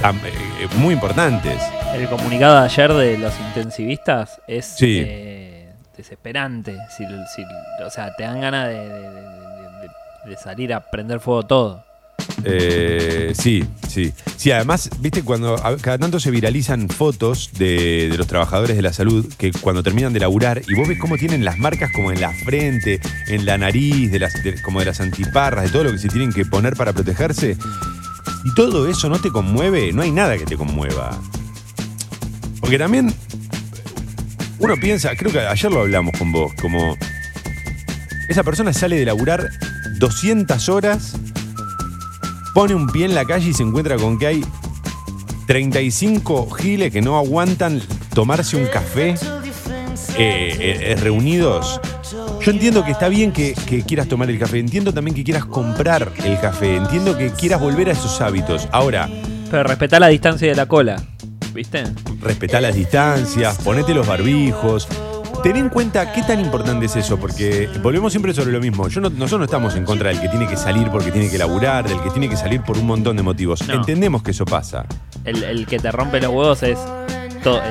am, eh, muy importantes. El comunicado de ayer de los intensivistas es Sí. eh, desesperante. Si- si- o sea, te dan ganas de- de- de salir a prender fuego todo. Eh, sí, sí. Sí, además, viste, cuando cada tanto se viralizan fotos de, los trabajadores de la salud que cuando terminan de laburar y vos ves cómo tienen las marcas como en la frente, en la nariz, de las, como de las antiparras, de todo lo que se tienen que poner para protegerse. Y todo eso no te conmueve, no hay nada que te conmueva. Porque también uno piensa, creo que ayer lo hablamos con vos, como esa persona sale de laburar 200 horas pone un pie en la calle y se encuentra con que hay 35 giles que no aguantan tomarse un café eh, eh, eh, reunidos. Yo entiendo que está bien que, que quieras tomar el café, entiendo también que quieras comprar el café, entiendo que quieras volver a esos hábitos. Ahora, Pero respetar la distancia de la cola. ¿Viste? respetá las distancias, ponete los barbijos. Ten en cuenta qué tan importante es eso, porque volvemos siempre sobre lo mismo. Yo no- nosotros no estamos en contra del que tiene que salir porque tiene que laburar, del que tiene que salir por un montón de motivos. No. Entendemos que eso pasa. El, el que te rompe los huevos es.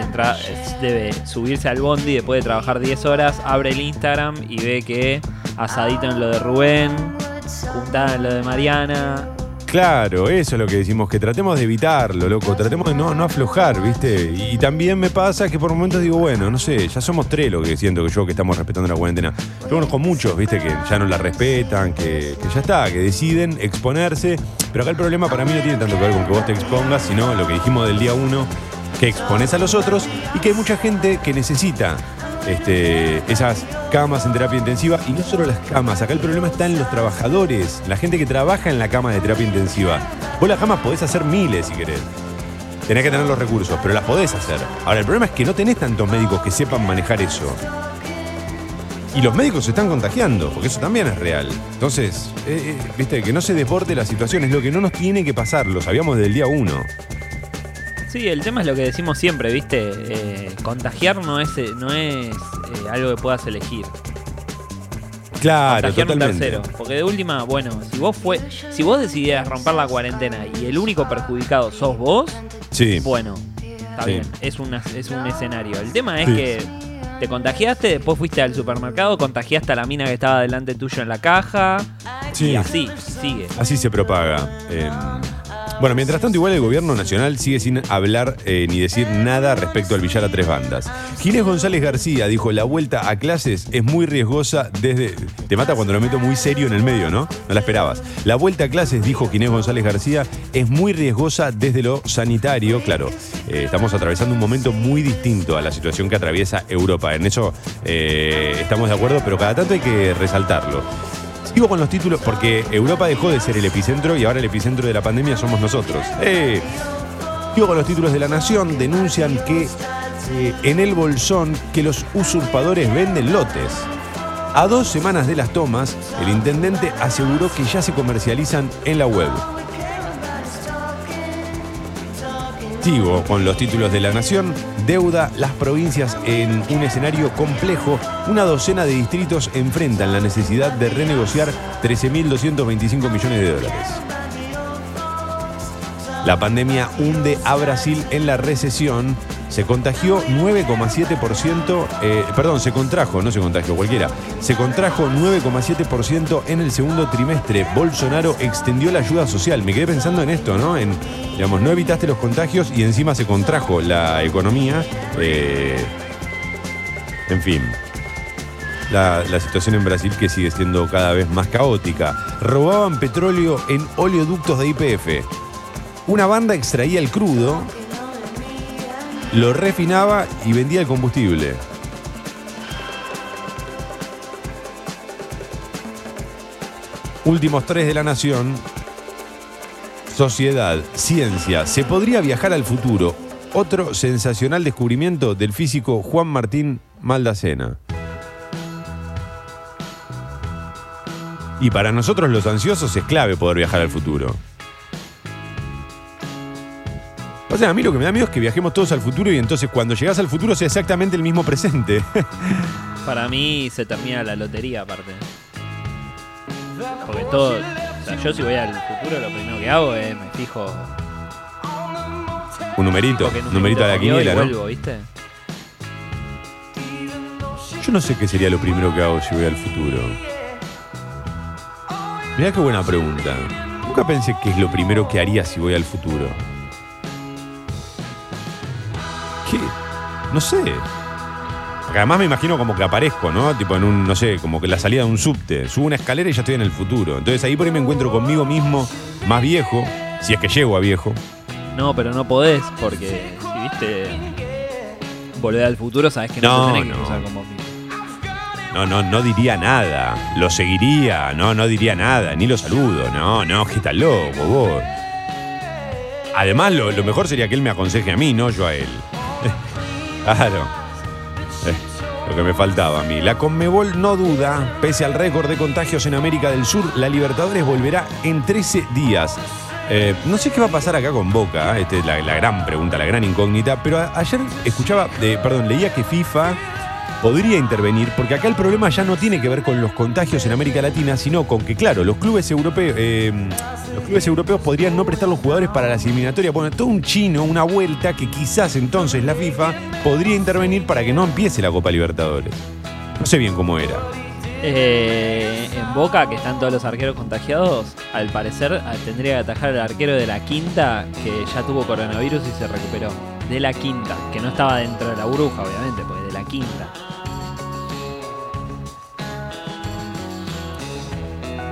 entra- es- debe subirse al bondi después de trabajar 10 horas, abre el Instagram y ve que asadito en lo de Rubén, juntada en lo de Mariana. Claro, eso es lo que decimos, que tratemos de evitarlo, loco, tratemos de no, no aflojar, ¿viste? Y, también me pasa que por momentos digo, bueno, no sé, ya somos tres lo que siento que yo que estamos respetando la cuarentena. Yo conozco muchos, ¿viste? Que ya no la respetan, que, que ya está, que deciden exponerse, pero acá el problema para mí no tiene tanto que ver con que vos te expongas, sino lo que dijimos del día uno, que expones a los otros y que hay mucha gente que necesita este, esas camas en terapia intensiva y no solo las camas, acá el problema está en los trabajadores, la gente que trabaja en la cama de terapia intensiva. Vos las camas podés hacer miles si querés. Tenés que tener los recursos, pero las podés hacer. Ahora, el problema es que no tenés tantos médicos que sepan manejar eso. Y los médicos se están contagiando, porque eso también es real. Entonces, eh, eh, viste, que no se desborde la situación, es lo que no nos tiene que pasar, lo sabíamos desde el día uno. Sí, el tema es lo que decimos siempre, ¿viste? Eh, contagiar no es, eh, no es eh, algo que puedas elegir. Claro, contagiar a un totalmente. tercero. Porque de última, bueno, si vos fue, si vos decidieras romper la cuarentena y el único perjudicado sos vos, Sí. bueno, está Sí. bien, es, una, es un escenario. El tema es Sí. que te contagiaste, después fuiste al supermercado, contagiaste a la mina que estaba delante tuyo en la caja. Sí. Y así, sigue. Así se propaga. Eh, bueno, mientras tanto, igual el gobierno nacional sigue sin hablar eh, ni decir nada respecto al billar a tres bandas. Ginés González García dijo: La vuelta a clases es muy riesgosa desde. Te mata cuando lo meto muy serio en el medio, ¿no? No la esperabas. La vuelta a clases, dijo Ginés González García, es muy riesgosa desde lo sanitario. Claro, eh, estamos atravesando un momento muy distinto a la situación que atraviesa Europa. En eso eh, estamos de acuerdo, pero cada tanto hay que resaltarlo. Sigo con los títulos porque Europa dejó de ser el epicentro y ahora el epicentro de la pandemia somos nosotros. ¡Eh! Con los títulos de la Nación. Denuncian que eh, en el Bolsón que los usurpadores venden lotes. A dos semanas de las tomas, el intendente aseguró que ya se comercializan en la web. Sigo con los títulos de la Nación. Deuda, las provincias en un escenario complejo. Una docena de distritos enfrentan la necesidad de renegociar 13.225 millones de dólares. La pandemia hunde a Brasil en la recesión. Se contagió 9,7%, eh, perdón, se contrajo, no se contagió cualquiera, se contrajo 9,7% en el segundo trimestre. Bolsonaro extendió la ayuda social. Me quedé pensando en esto, ¿no? En, digamos, no evitaste los contagios y encima se contrajo la economía. eh, en fin. la, la situación en Brasil que sigue siendo cada vez más caótica. Robaban petróleo en oleoductos de IPF. Una banda extraía el crudo, lo refinaba y vendía el combustible. Últimos tres de la nación. Sociedad, ciencia, ¿se podría viajar al futuro? Otro sensacional descubrimiento del físico Juan Martín Maldacena. Y para nosotros los ansiosos es clave poder viajar al futuro. O sea, a mí lo que me da miedo es que viajemos todos al futuro y entonces cuando llegas al futuro sea exactamente el mismo presente. Para mí se termina la lotería aparte. Porque todo. O sea, yo si voy al futuro lo primero que hago es me fijo. Un numerito, en un numerito a la quiniela, ¿no? vuelvo, ¿viste? Yo no sé qué sería lo primero que hago si voy al futuro. Mirá qué buena pregunta. Nunca pensé qué es lo primero que haría si voy al futuro. ¿Qué? No sé. Porque además me imagino como que aparezco, ¿no? Tipo en un, no sé, como que la salida de un subte. Subo una escalera y ya estoy en el futuro. Entonces ahí por ahí me encuentro conmigo mismo, más viejo, si es que llego a viejo. No, pero no podés porque si viste volver al futuro sabes que no, No, te tenés que no. cruzar con vos mismo. No, no, no diría nada. Lo seguiría, no, no diría nada, ni lo saludo. No, no, que está loco, vos. Además, lo, lo mejor sería que él me aconseje a mí, no yo a él. claro. Eh, lo que me faltaba a mí. La Conmebol no duda, pese al récord de contagios en América del Sur, la Libertadores volverá en 13 días. Eh, no sé qué va a pasar acá con Boca, esta es la, gran pregunta, la gran incógnita, pero ayer escuchaba, eh, perdón, leía que FIFA podría intervenir, porque acá el problema ya no tiene que ver con los contagios en América Latina, sino con que, claro, los clubes europeos, eh, los clubes europeos podrían no prestar los jugadores para las eliminatorias. Bueno, todo un chino, una vuelta que quizás entonces la FIFA podría intervenir para que no empiece la Copa Libertadores. No sé bien cómo era. Eh, en Boca, que están todos los arqueros contagiados, al parecer ah, tendría que atajar al arquero de la quinta que ya tuvo coronavirus y se recuperó. De la quinta, que no estaba dentro de la burbuja, obviamente, la quinta.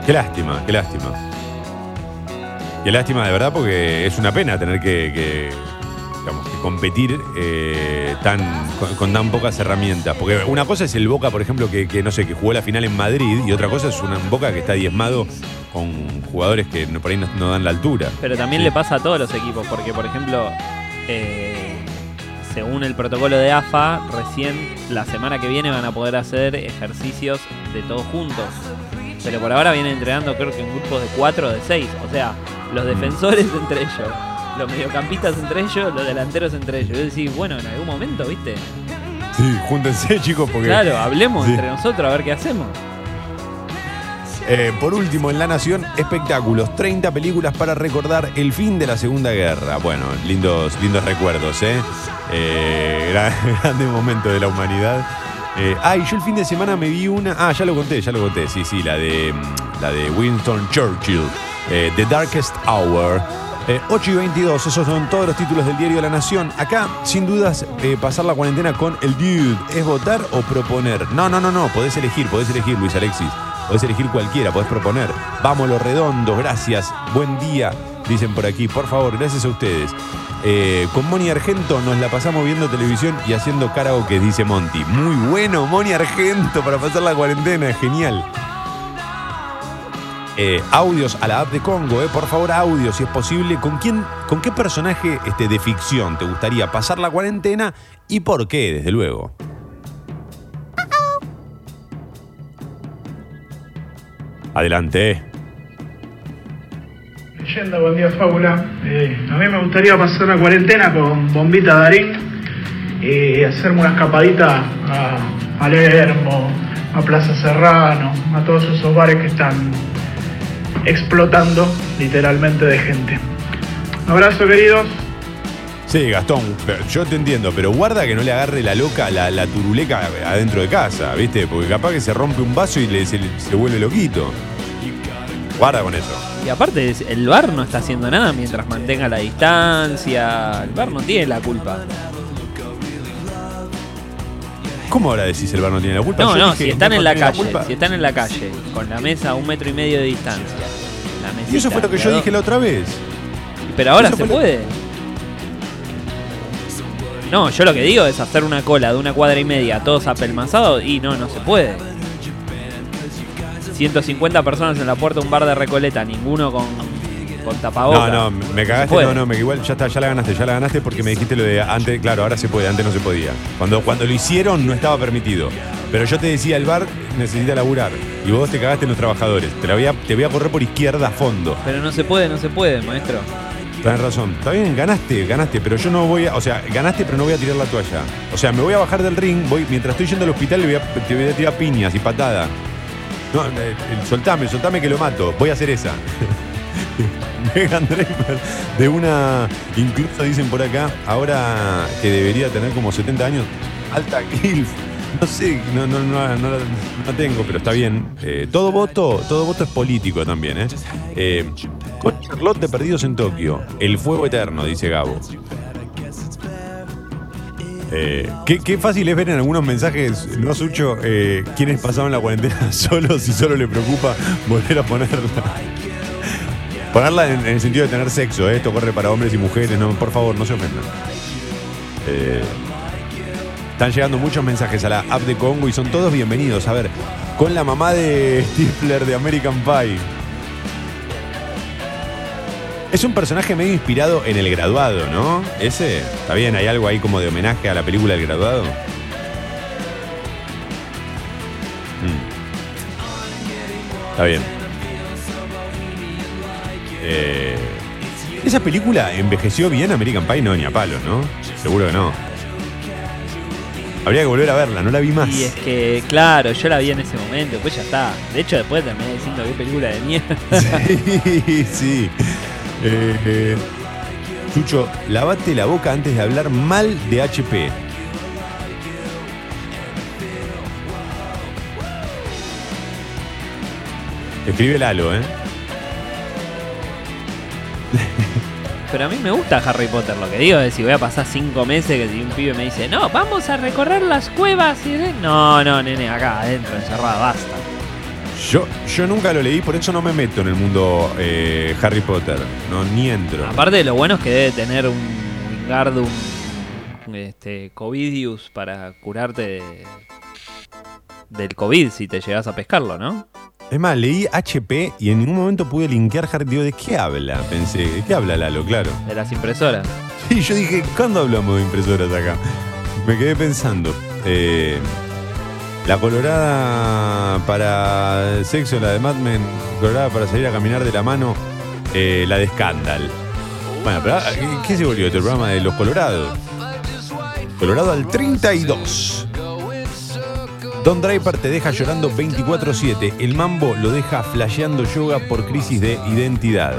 Qué lástima, qué lástima. Qué lástima de verdad porque es una pena tener que, que, digamos, que competir eh, tan, con, con tan pocas herramientas. Porque una cosa es el Boca, por ejemplo, que, que, no sé, que jugó la final en Madrid y otra cosa es una- un Boca que está diezmado con jugadores que por ahí no, no dan la altura. Pero también Sí. le pasa a todos los equipos, porque por ejemplo, eh, según el protocolo de AFA, recién la semana que viene van a poder hacer ejercicios de todos juntos. Pero por ahora vienen entrenando creo que en grupos de 4 o de 6. O sea, los defensores entre ellos, los mediocampistas entre ellos, los delanteros entre ellos. Yo decís, bueno, en algún momento, ¿viste? Sí, júntense, chicos, porque. Claro, hablemos Sí. entre nosotros a ver qué hacemos. Eh, por último, en La Nación, espectáculos. 30 películas para recordar el fin de la Segunda Guerra. Bueno, lindos, lindos recuerdos, ¿eh? eh gran, grande momento de la humanidad. Eh, ah, y yo el fin de semana me vi una. Ah, ya lo conté, ya lo conté. Sí, sí, la de, mm, la de Winston Churchill. eh, The Darkest Hour. Eh, 8 y 22, esos son todos los títulos del diario La Nación. Acá, sin dudas, pasar la cuarentena con el dude. ¿Es votar o proponer? No, no, no, no. Podés elegir, podés elegir, Luis Alexis. Podés elegir cualquiera, podés proponer. Vamos los redondos, gracias. Buen día, dicen por aquí. Por favor, gracias a ustedes. Eh, con Moni Argento nos la pasamos viendo televisión y haciendo karaoke, dice Monty. Muy bueno, Moni Argento, para pasar la cuarentena, genial. Eh, audios a la app de Congo, eh, por favor, audios, si es posible. ¿Con quién, con qué personaje este, de ficción te gustaría pasar la cuarentena y por qué, desde luego? Adelante. Leyenda, buen día, Fábula. Eh, a mí me gustaría pasar la cuarentena con Bombita Darín y hacerme una escapadita a Palermo, a Plaza Serrano, a todos esos bares que están explotando literalmente de gente. Abrazo, queridos. Sí, Gastón, pero yo te entiendo, pero guarda que no le agarre la loca, la, la turuleca adentro de casa, ¿viste? Porque capaz que se rompe un vaso y le, se, se vuelve loquito. Guarda con eso. Y aparte, el bar no está haciendo nada mientras mantenga la distancia. El bar no tiene la culpa. ¿Cómo ahora decís el bar no tiene la culpa? No, Yo no, dije, si están en la calle, si están en la calle, con la mesa a un metro y medio de distancia. la Y eso fue lo que yo dije la otra vez. Pero ahora se lo- puede. No, yo lo que digo es hacer una cola de una cuadra y media, todos apelmazados, y no, no se puede. 150 personas en la puerta de un bar de Recoleta, ninguno con, con tapabocas. No, no, me cagaste, no, no, me, igual ya está, ya la ganaste, ya la ganaste porque me dijiste lo de antes, claro, ahora se puede, antes no se podía. Cuando, cuando lo hicieron no estaba permitido. Pero yo te decía, el bar necesita laburar. Y vos te cagaste en los trabajadores. Te, la voy, a, te voy a correr por izquierda a fondo. Pero no se puede, no se puede, maestro. Tenés razón. Está bien, ganaste, ganaste, pero yo no voy a. O sea, ganaste, pero no voy a tirar la toalla. O sea, me voy a bajar del ring, voy, mientras estoy yendo al hospital, voy a, te voy a tirar piñas y patadas. No, eh, soltame, soltame que lo mato. Voy a hacer esa. Megan Draper, de una. Incluso dicen por acá, ahora que debería tener como 70 años, alta kill. No sé, no, no, no, no, no tengo, pero está bien. Eh, todo voto, todo voto es político también, ¿eh? Eh, con Charlotte de Perdidos en Tokio, el fuego eterno, dice Gabo. Eh, qué, qué fácil es ver en algunos mensajes, no Sucho, eh, quienes pasaban la cuarentena solos y solo le preocupa volver a ponerla. Ponerla en, en el sentido de tener sexo, ¿eh? esto corre para hombres y mujeres, no, por favor, no se ofendan. Eh, están llegando muchos mensajes a la app de Congo y son todos bienvenidos. A ver, con la mamá de Stifler de American Pie. Es un personaje medio inspirado en El Graduado, ¿no? Ese, está bien, hay algo ahí como de homenaje a la película El Graduado. Mm. Está bien. Eh, esa película envejeció bien American Pie, no, ni a palo, ¿no? Seguro que no. Habría que volver a verla, no la vi más. Y es que, claro, yo la vi en ese momento, pues ya está. De hecho, después terminé diciendo qué película de mierda. Sí, sí. Eh, eh, Chucho, lavate la boca antes de hablar mal de HP. Escribe Lalo, ¿eh? Pero a mí me gusta Harry Potter. Lo que digo es si voy a pasar cinco meses que si un pibe me dice, no, vamos a recorrer las cuevas y de-". No, no, nene, acá adentro, encerrada, basta. Yo, yo nunca lo leí, por eso no me meto en el mundo eh, Harry Potter. No, ni entro. Aparte lo bueno es que debe tener un Wingardium este, Covidius para curarte de- del COVID si te llegas a pescarlo, ¿no? Es más, leí HP y en ningún momento pude linkear Harry. Digo, ¿de qué habla? Pensé, ¿de qué habla Lalo? Claro. De las impresoras. Sí, yo dije, ¿cuándo hablamos de impresoras acá? Me quedé pensando. eh, la colorada para sexo, la de Mad Men, colorada para salir a caminar de la mano, eh, la de Scandal. Bueno, pero ah, ¿qué- ¿qué se volvió este programa de los colorados? Colorado al 32. Don Draper te deja llorando 24-7. El mambo lo deja flasheando yoga por crisis de identidad.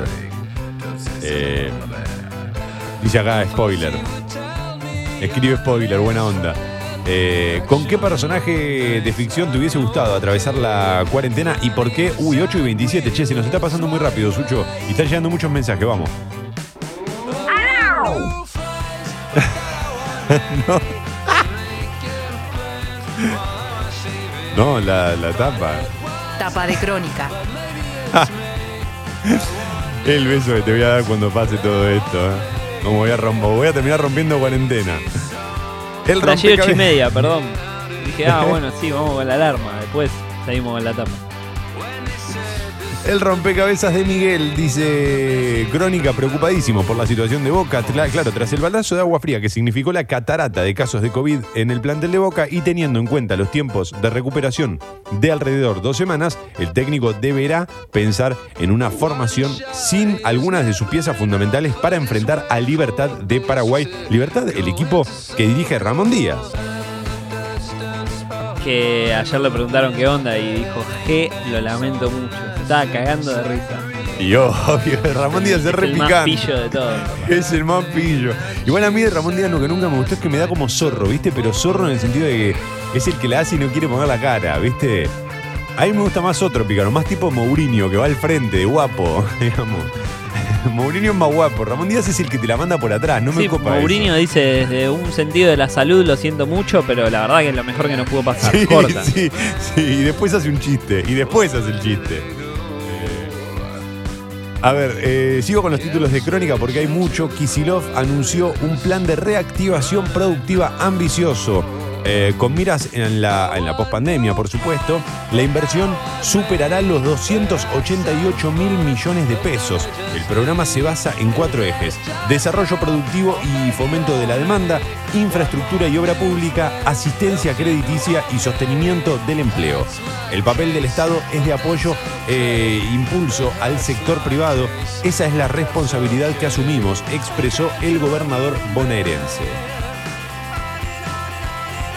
Eh, dice acá spoiler. Escribe spoiler, buena onda. Eh, ¿Con qué personaje de ficción te hubiese gustado atravesar la cuarentena y por qué? Uy, 8 y 27. Che, se nos está pasando muy rápido, Sucho. Y están llegando muchos mensajes, vamos. no. No, la, la tapa. Tapa de crónica. El beso que te voy a dar cuando pase todo esto. ¿eh? Como voy a romper, voy a terminar rompiendo cuarentena. El Flashé ocho y media, perdón. Dije, ah, bueno, sí, vamos con la alarma. Después seguimos con la tapa. El rompecabezas de Miguel dice Crónica preocupadísimo por la situación de Boca. Claro, tras el baldazo de agua fría que significó la catarata de casos de COVID en el plantel de Boca y teniendo en cuenta los tiempos de recuperación de alrededor dos semanas, el técnico deberá pensar en una formación sin algunas de sus piezas fundamentales para enfrentar a Libertad de Paraguay. Libertad, el equipo que dirige Ramón Díaz. Que ayer le preguntaron qué onda y dijo, G, lo lamento mucho. Se estaba cagando de risa. Y obvio, Ramón Díaz es Es re el más pillo de todos. Es el más pillo. Igual a mí de Ramón Díaz lo que nunca me gustó es que me da como zorro, ¿viste? Pero zorro en el sentido de que es el que la hace y no quiere poner la cara, ¿viste? A mí me gusta más otro pícaro, más tipo Mourinho, que va al frente, guapo, digamos. Mourinho es más guapo. Ramón Díaz es el que te la manda por atrás. No me Sí, copa Mourinho dice desde un sentido de la salud, lo siento mucho, pero la verdad que es lo mejor que nos pudo pasar. Sí, Corta. sí, sí, y después hace un chiste, y después hace el chiste. Eh, A ver, eh, sigo con los títulos de crónica porque hay mucho. Kisilov anunció un plan de reactivación productiva ambicioso. Eh, con miras en la, en la pospandemia, por supuesto, la inversión superará los 288 mil millones de pesos. El programa se basa en cuatro ejes: desarrollo productivo y fomento de la demanda, infraestructura y obra pública, asistencia crediticia y sostenimiento del empleo. El papel del Estado es de apoyo e impulso al sector privado. Esa es la responsabilidad que asumimos, expresó el gobernador bonaerense.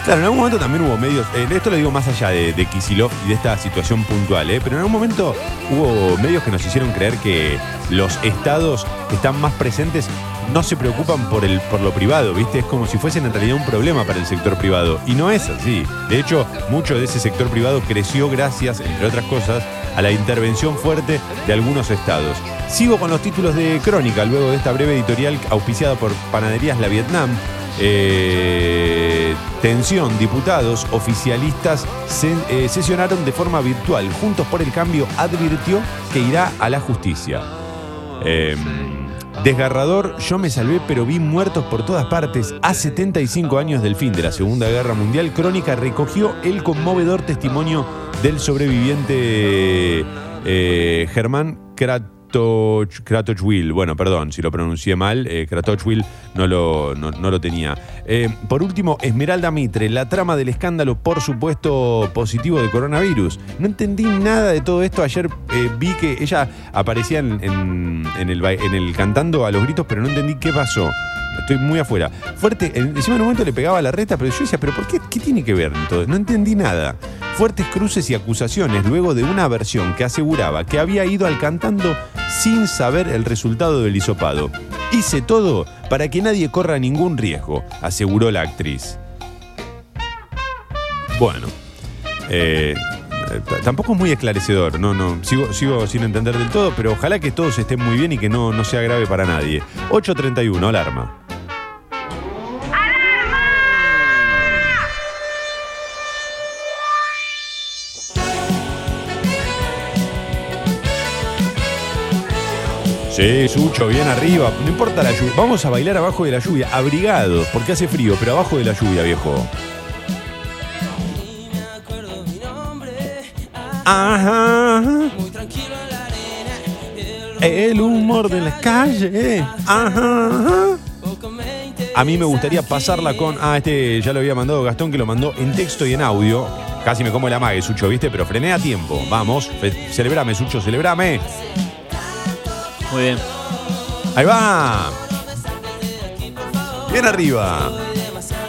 Claro, en algún momento también hubo medios, eh, esto lo digo más allá de, de y de esta situación puntual, eh, pero en algún momento hubo medios que nos hicieron creer que los estados que están más presentes no se preocupan por, el, por lo privado, ¿viste? Es como si fuesen en realidad un problema para el sector privado. Y no es así. De hecho, mucho de ese sector privado creció gracias, entre otras cosas, a la intervención fuerte de algunos estados. Sigo con los títulos de crónica luego de esta breve editorial auspiciada por Panaderías La Vietnam. Eh, tensión, diputados, oficialistas se- eh, sesionaron de forma virtual. Juntos por el Cambio advirtió que irá a la justicia. Eh, desgarrador, yo me salvé pero vi muertos por todas partes. A 75 años del fin de la Segunda Guerra Mundial, Crónica recogió el conmovedor testimonio del sobreviviente eh, Germán Kratoch, Kratochwil. Bueno, perdón si lo pronuncié mal. Eh, Kratochwil no lo, no, lo tenía. Eh, por último, Esmeralda Mitre, la trama del escándalo por supuesto positivo de coronavirus. No entendí nada de todo esto. Ayer eh, vi que ella aparecía en, en- el, en el cantando a los gritos, pero no entendí qué pasó. Estoy muy afuera. Fuerte, en- encima en un momento le pegaba la reta, pero yo decía, ¿pero por qué? ¿Qué tiene que ver? No entendí nada. Fuertes cruces y acusaciones luego de una versión que aseguraba que había ido al cantando sin saber el resultado del hisopado. Hice todo para que nadie corra ningún riesgo, aseguró la actriz. Bueno, eh, t- tampoco es muy esclarecedor, no, no, sigo, sin entender del todo, pero ojalá que todos estén muy bien y que no sea grave para nadie. 8.31, alarma. Sí, Sucho, bien arriba. No importa la lluvia. Vamos a bailar abajo de la lluvia, abrigados, porque hace frío, pero abajo de la lluvia, viejo. Ajá. El humor de la calle. Ajá. A mí me gustaría pasarla con. Ah, este ya lo había mandado Gastón, que lo mandó en texto y en audio. Casi me como el amague, Sucho, ¿viste? Pero frené a tiempo. Vamos, celebrame, Sucho, celebrame. Muy bien. Ahí va. Bien arriba.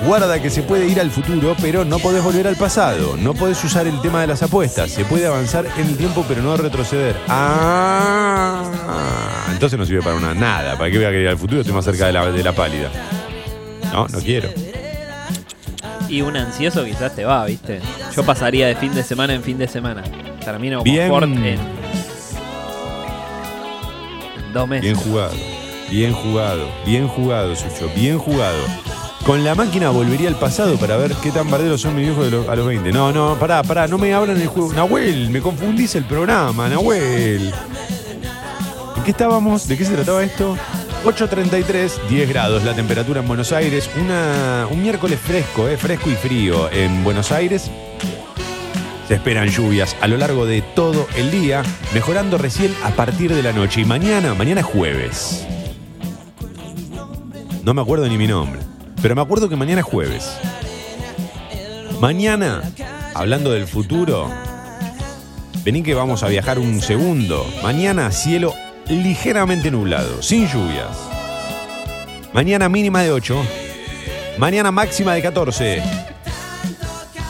Guarda que se puede ir al futuro, pero no podés volver al pasado. No podés usar el tema de las apuestas. Se puede avanzar en el tiempo, pero no retroceder. Ah. Entonces no sirve para una nada. ¿Para qué voy a querer ir al futuro? Estoy más cerca de la, de la pálida. No, no quiero. Y un ansioso quizás te va, ¿viste? Yo pasaría de fin de semana en fin de semana. Termino como Bien. Ford en, en Bien jugado. Bien jugado. Bien jugado, Sucho. Bien jugado. Con la máquina volvería al pasado para ver qué tan barderos son mis viejos de los- a los 20. No, no, pará, pará, no me hablan del juego. Nahuel, me confundís el programa, Nahuel. ¿En qué estábamos? ¿De qué se trataba esto? 8.33, 10 grados la temperatura en Buenos Aires. Un miércoles fresco, eh, fresco y frío en Buenos Aires. Se esperan lluvias a lo largo de todo el día, mejorando recién a partir de la noche. Y mañana, mañana es jueves. No me acuerdo ni mi nombre, pero me acuerdo que mañana es jueves. Mañana, hablando del futuro, vení que vamos a viajar un segundo. Mañana cielo ligeramente nublado, sin lluvias. Mañana mínima de 8. Mañana máxima de 14.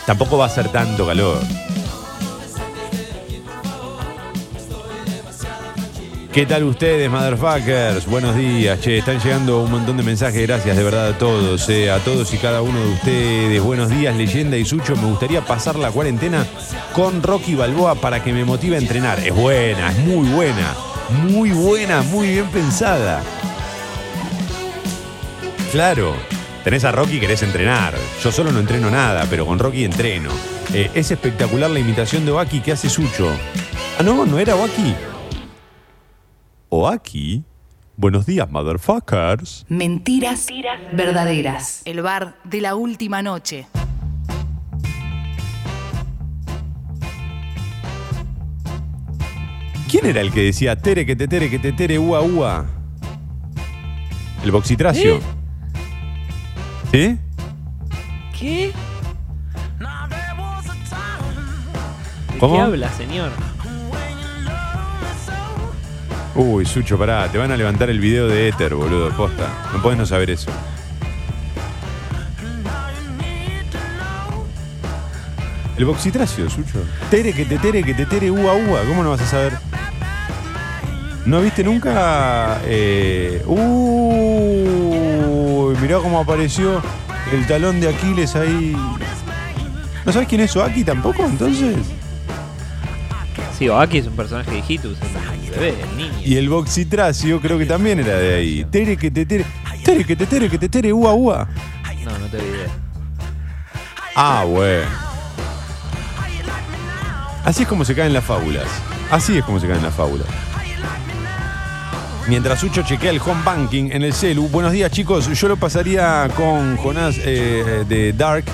Tampoco va a ser tanto calor. ¿Qué tal ustedes, motherfuckers? Buenos días, che. Están llegando un montón de mensajes. Gracias de verdad a todos, eh, a todos y cada uno de ustedes. Buenos días, Leyenda y Sucho. Me gustaría pasar la cuarentena con Rocky Balboa para que me motive a entrenar. Es buena, es muy buena. Muy buena, muy bien pensada. Claro, tenés a Rocky querés entrenar. Yo solo no entreno nada, pero con Rocky entreno. Eh, es espectacular la imitación de Oaki que hace Sucho. Ah, no, no era Oaki. Oaki. Buenos días, motherfuckers. Mentiras, verdaderas. El bar de la última noche. ¿Quién era el que decía tere que te tere que te tere ua ua? El boxitracio. ¿Sí? ¿Qué? ¿De ¿Cómo? qué habla, señor? Uy, Sucho, pará, te van a levantar el video de Ether, boludo, posta. No podés no saber eso. El boxitracio, Sucho. Tere que te tere que te tere ua ua. ¿Cómo no vas a saber? ¿No viste nunca? Eh, uy, mirá cómo apareció el talón de Aquiles ahí. ¿No sabes quién es Oaki tampoco, entonces? Sí, Oaki es un personaje de Hitus, el bebé, el niño. Y el boxitracio creo que también era de ahí. Tere que te tere. Tere que te tere que te tere ua ua. No, no te idea. Ah, bueno. Así es como se caen las fábulas. Así es como se caen las fábulas. Mientras Sucho chequea el home banking en el celu. Buenos días, chicos. Yo lo pasaría con Jonás eh, de Dark.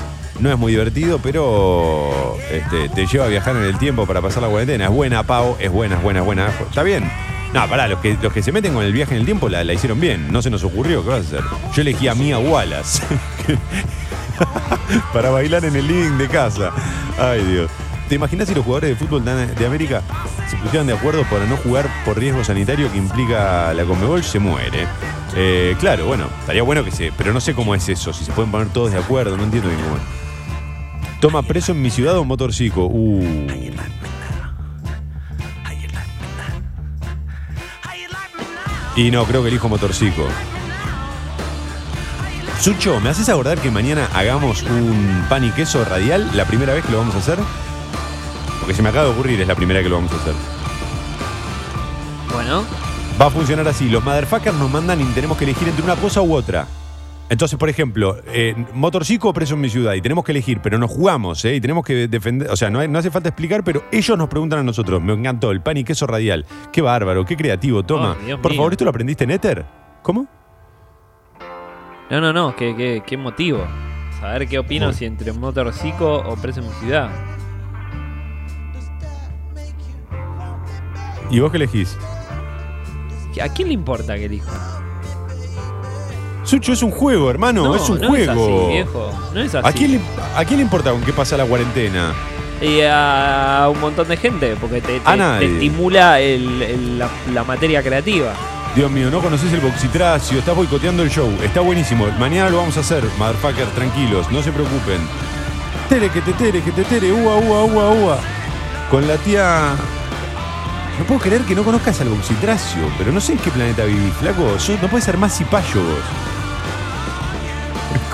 No es muy divertido, pero este, te lleva a viajar en el tiempo para pasar la cuarentena. Es buena, Pau. Es buena, es buena, es buena. Está bien. No, pará, los que, los que se meten con el viaje en el tiempo la, la hicieron bien. No se nos ocurrió, ¿qué vas a hacer? Yo elegí a Mia Wallace. para bailar en el living de casa. Ay, Dios. ¿Te imaginas si los jugadores de fútbol de América se pusieran de acuerdo para no jugar por riesgo sanitario que implica la Conmebol? Se muere. Eh, claro, bueno, estaría bueno que se. Pero no sé cómo es eso, si se pueden poner todos de acuerdo, no entiendo bien cómo. Toma preso en mi ciudad un motorcico. Uh. Y no, creo que elijo motorcico. Sucho, ¿me haces acordar que mañana hagamos un pan y queso radial? ¿La primera vez que lo vamos a hacer? Porque se me acaba de ocurrir, es la primera que lo vamos a hacer. Bueno, Va a funcionar así. Los motherfuckers nos mandan y tenemos que elegir entre una cosa u otra. Entonces, por ejemplo, eh, motorcico o preso en mi ciudad y tenemos que elegir, pero nos jugamos, ¿eh? Y tenemos que defender, o sea, no, hay- no hace falta explicar, pero ellos nos preguntan a nosotros. Me encantó el pan y queso radial. Qué bárbaro, qué creativo, toma. Oh, por mío. favor, ¿esto lo aprendiste en Ether? ¿Cómo? no, no, no, ¿qué, qué, qué motivo? Saber qué opino si entre motorcico o preso en mi ciudad. ¿Y vos qué elegís? ¿A quién le importa que elija? Sucho, es un juego, hermano, es un no juego. Es así, viejo. No es así. ¿A quién, le, ¿A quién le importa con qué pasa la cuarentena? Y a un montón de gente, porque te, estimula el- el- la, la materia creativa. Dios mío, no conoces el boxitracio, estás boicoteando el show. Está buenísimo. Mañana lo vamos a hacer, motherfucker, tranquilos, no se preocupen. Tere, que te tere, que te tere, ua, ua, ua, ua. Con la tía. No puedo creer que no conozcas al boxitracio, pero no sé en qué planeta vivís, flaco. No puedes ser más cipayo vos.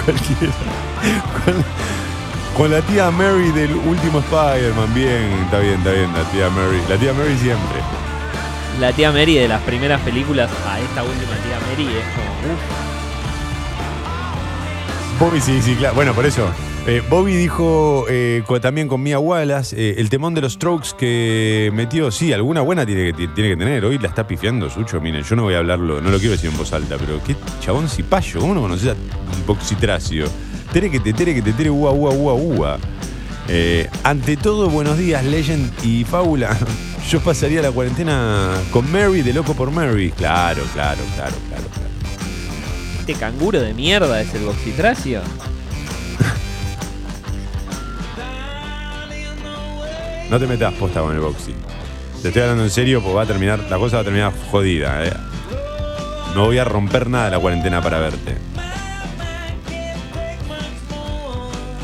Cualquiera. Con, con la tía Mary del último Spider-Man, bien, está bien, está bien, la tía Mary. La tía Mary siempre. La tía Mary de las primeras películas a esta última tía Mary es como. uff. Sí, sí, claro. Bueno, por eso. Eh, Bobby dijo eh, también con Mia Wallace eh, el temón de los strokes que metió. Sí, alguna buena tiene que, tiene que tener. Hoy la está pifiando Sucho. Miren, yo no voy a hablarlo, no lo quiero decir en voz alta, pero qué chabón cipayo. ¿Cómo no conoces a Boxitracio? Tere que te tere que te tere ua ua ua ua. Ante todo, buenos días, Legend y Fábula. Yo pasaría la cuarentena con Mary de Loco por Mary. Claro, claro, claro, claro. claro. Este canguro de mierda es el boxitracio. No te metas posta con el boxing. Te estoy hablando en serio porque va a terminar, la cosa va a terminar jodida. eh. No voy a romper nada la cuarentena para verte.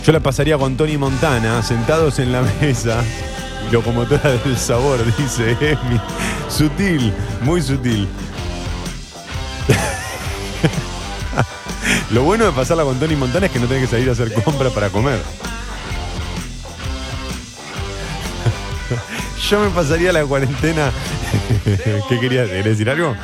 Yo la pasaría con Tony Montana, sentados en la mesa. Locomotora del sabor, dice Emi. Sutil, muy sutil. Lo bueno de pasarla con Tony Montana es que no tenés que salir a hacer compras para comer. Yo me pasaría la cuarentena. ¿Qué querías? ¿Querés decir algo?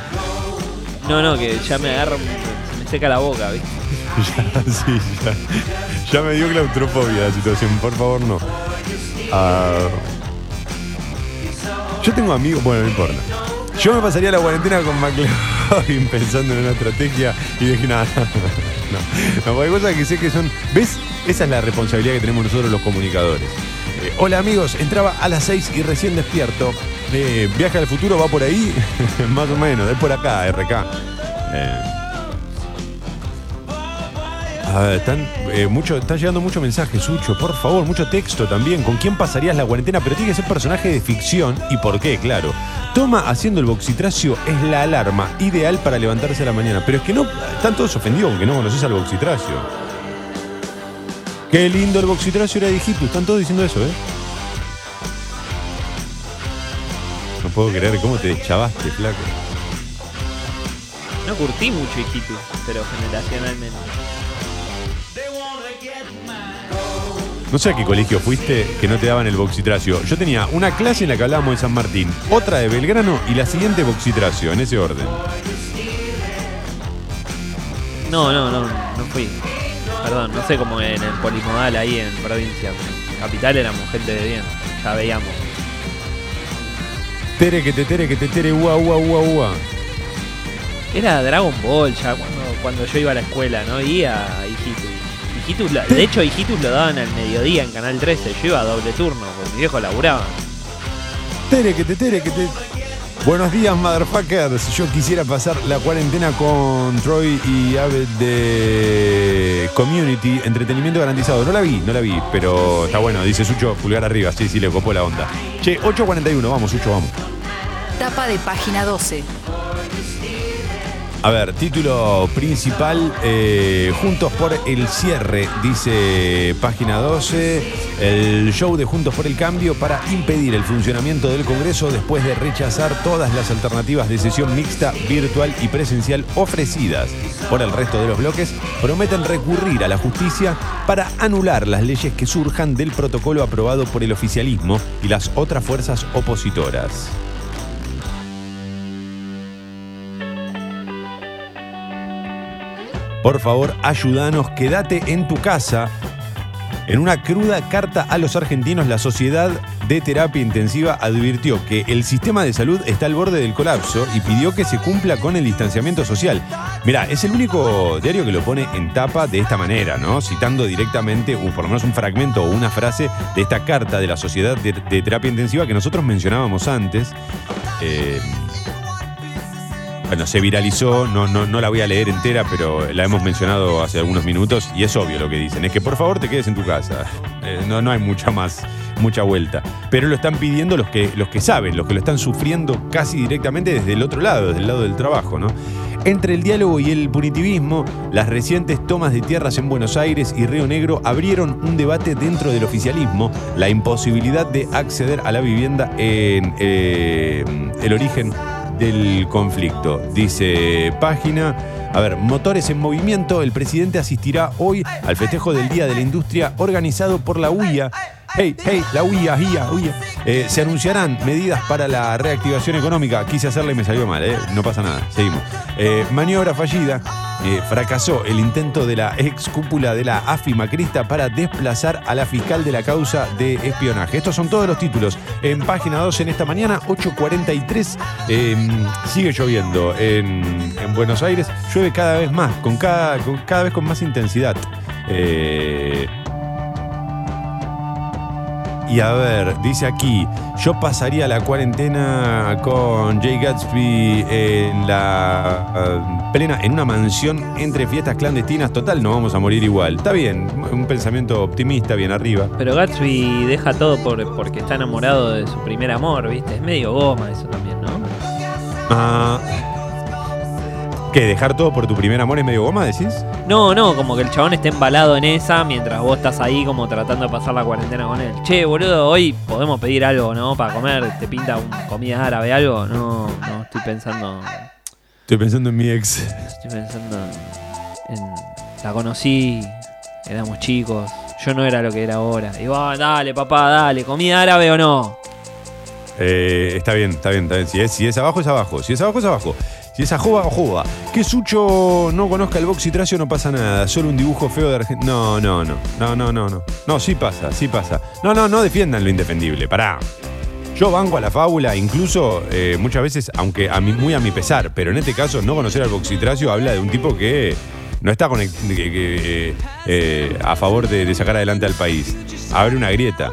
No, no, que ya me agarra, se me seca la boca, ¿viste? Ya, sí, ya. Ya me dio claustrofobia la situación, por favor, no. Ah, yo tengo amigos, bueno, no importa. Yo me pasaría la cuarentena con McLaren pensando en una estrategia y dije, nada, no, no, hay cosas que sé que son. ¿Ves? Esa es la responsabilidad que tenemos nosotros los comunicadores. Eh, hola amigos, entraba a las 6 y recién despierto. Eh, viaje al futuro va por ahí, más o menos, es por acá, RK. Eh, a ver, están, eh, mucho, están llegando muchos mensajes, Sucho, por favor, mucho texto también. ¿Con quién pasarías la cuarentena? Pero tiene que ser personaje de ficción. ¿Y por qué? Claro. Toma haciendo el boxitracio es la alarma ideal para levantarse a la mañana. Pero es que no, están todos ofendidos porque no conoces al boxitracio. Qué lindo el boxitracio era Egipto. Están todos diciendo eso, ¿eh? No puedo creer cómo te deschavaste, flaco. No curtí mucho hijitus, pero generacionalmente. No sé a qué colegio fuiste que no te daban el boxitracio. Yo tenía una clase en la que hablábamos de San Martín, otra de Belgrano y la siguiente boxitracio, en ese orden. No, no, no, no fui. Perdón, no sé cómo en el polimodal ahí en provincia. en Capital éramos gente de bien, ya veíamos. Tere que te tere que te tere, ua, ua, ua, ua. Era Dragon Ball ya cuando, cuando yo iba a la escuela, ¿no? Y a Hijitus. Hijitus lo- de hecho, Hijitus lo daban al mediodía en Canal 13. Yo iba a doble turno, porque mi viejo laburaba. Tere que te tere que te. Buenos días, motherfuckers. Yo quisiera pasar la cuarentena con Troy y Ave de Community, entretenimiento garantizado. No la vi, no la vi, pero está bueno, dice Sucho, pulgar arriba, sí, sí, le copó la onda. Che, 8.41, vamos, Sucho, vamos. Tapa de página 12. A ver, título principal, eh, Juntos por el cierre, dice página 12, el show de Juntos por el Cambio para impedir el funcionamiento del Congreso después de rechazar todas las alternativas de sesión mixta, virtual y presencial ofrecidas por el resto de los bloques, prometen recurrir a la justicia para anular las leyes que surjan del protocolo aprobado por el oficialismo y las otras fuerzas opositoras. Por favor, ayúdanos, quédate en tu casa. En una cruda carta a los argentinos, la Sociedad de Terapia Intensiva advirtió que el sistema de salud está al borde del colapso y pidió que se cumpla con el distanciamiento social. Mirá, es el único diario que lo pone en tapa de esta manera, ¿no? Citando directamente, o por lo menos un fragmento o una frase de esta carta de la Sociedad de, de Terapia Intensiva que nosotros mencionábamos antes. Eh, bueno, se viralizó, no, no, no la voy a leer entera, pero la hemos mencionado hace algunos minutos y es obvio lo que dicen, es que por favor te quedes en tu casa. Eh, no, no hay mucha más, mucha vuelta. Pero lo están pidiendo los que, los que saben, los que lo están sufriendo casi directamente desde el otro lado, desde el lado del trabajo, ¿no? Entre el diálogo y el punitivismo, las recientes tomas de tierras en Buenos Aires y Río Negro abrieron un debate dentro del oficialismo, la imposibilidad de acceder a la vivienda en eh, el origen del conflicto. Dice página. A ver, motores en movimiento. El presidente asistirá hoy al festejo del Día de la Industria organizado por la UIA. Hey, hey, la UIA, UIA, UIA. Eh, se anunciarán medidas para la reactivación económica. Quise hacerla y me salió mal, ¿eh? no pasa nada. Seguimos. Eh, maniobra fallida. Eh, fracasó el intento de la ex cúpula de la AFI Macrista para desplazar a la fiscal de la causa de espionaje. Estos son todos los títulos en página 2 en esta mañana, 8.43. Eh, sigue lloviendo en, en Buenos Aires. Llueve cada vez más, con cada, cada vez con más intensidad. Eh, y a ver, dice aquí, yo pasaría la cuarentena con Jay Gatsby en la eh, plena, en una mansión entre fiestas clandestinas. Total, no vamos a morir igual. Está bien, un pensamiento optimista, bien arriba. Pero Gatsby deja todo por, porque está enamorado de su primer amor, ¿viste? Es medio goma eso también, ¿no? Ah, ¿Qué? ¿Dejar todo por tu primer amor es medio goma, decís? No, no, como que el chabón esté embalado en esa mientras vos estás ahí como tratando de pasar la cuarentena con él. Che, boludo, hoy podemos pedir algo, ¿no? Para comer, ¿te pinta un comida árabe, algo? No, no, estoy pensando... Estoy pensando en mi ex. Estoy pensando en... en- la conocí, éramos chicos, yo no era lo que era ahora. Y va, dale, papá, dale, ¿comida árabe o no? Eh, está bien, está bien, está bien. Si es, si es abajo, es abajo. Si es abajo, es abajo. Si es ajoba, ajoba. Que Sucho no conozca el box tracio no pasa nada. Solo un dibujo feo de Argentina. No, no, no. No, no, no, no. No, sí pasa, sí pasa. No, no, no defiendan lo indefendible. Pará. Yo banco a la fábula, incluso eh, muchas veces, aunque a mí, muy a mi pesar, pero en este caso no conocer al boxitracio habla de un tipo que no está que- que, eh, eh, a favor de sacar adelante al país. Abre una grieta.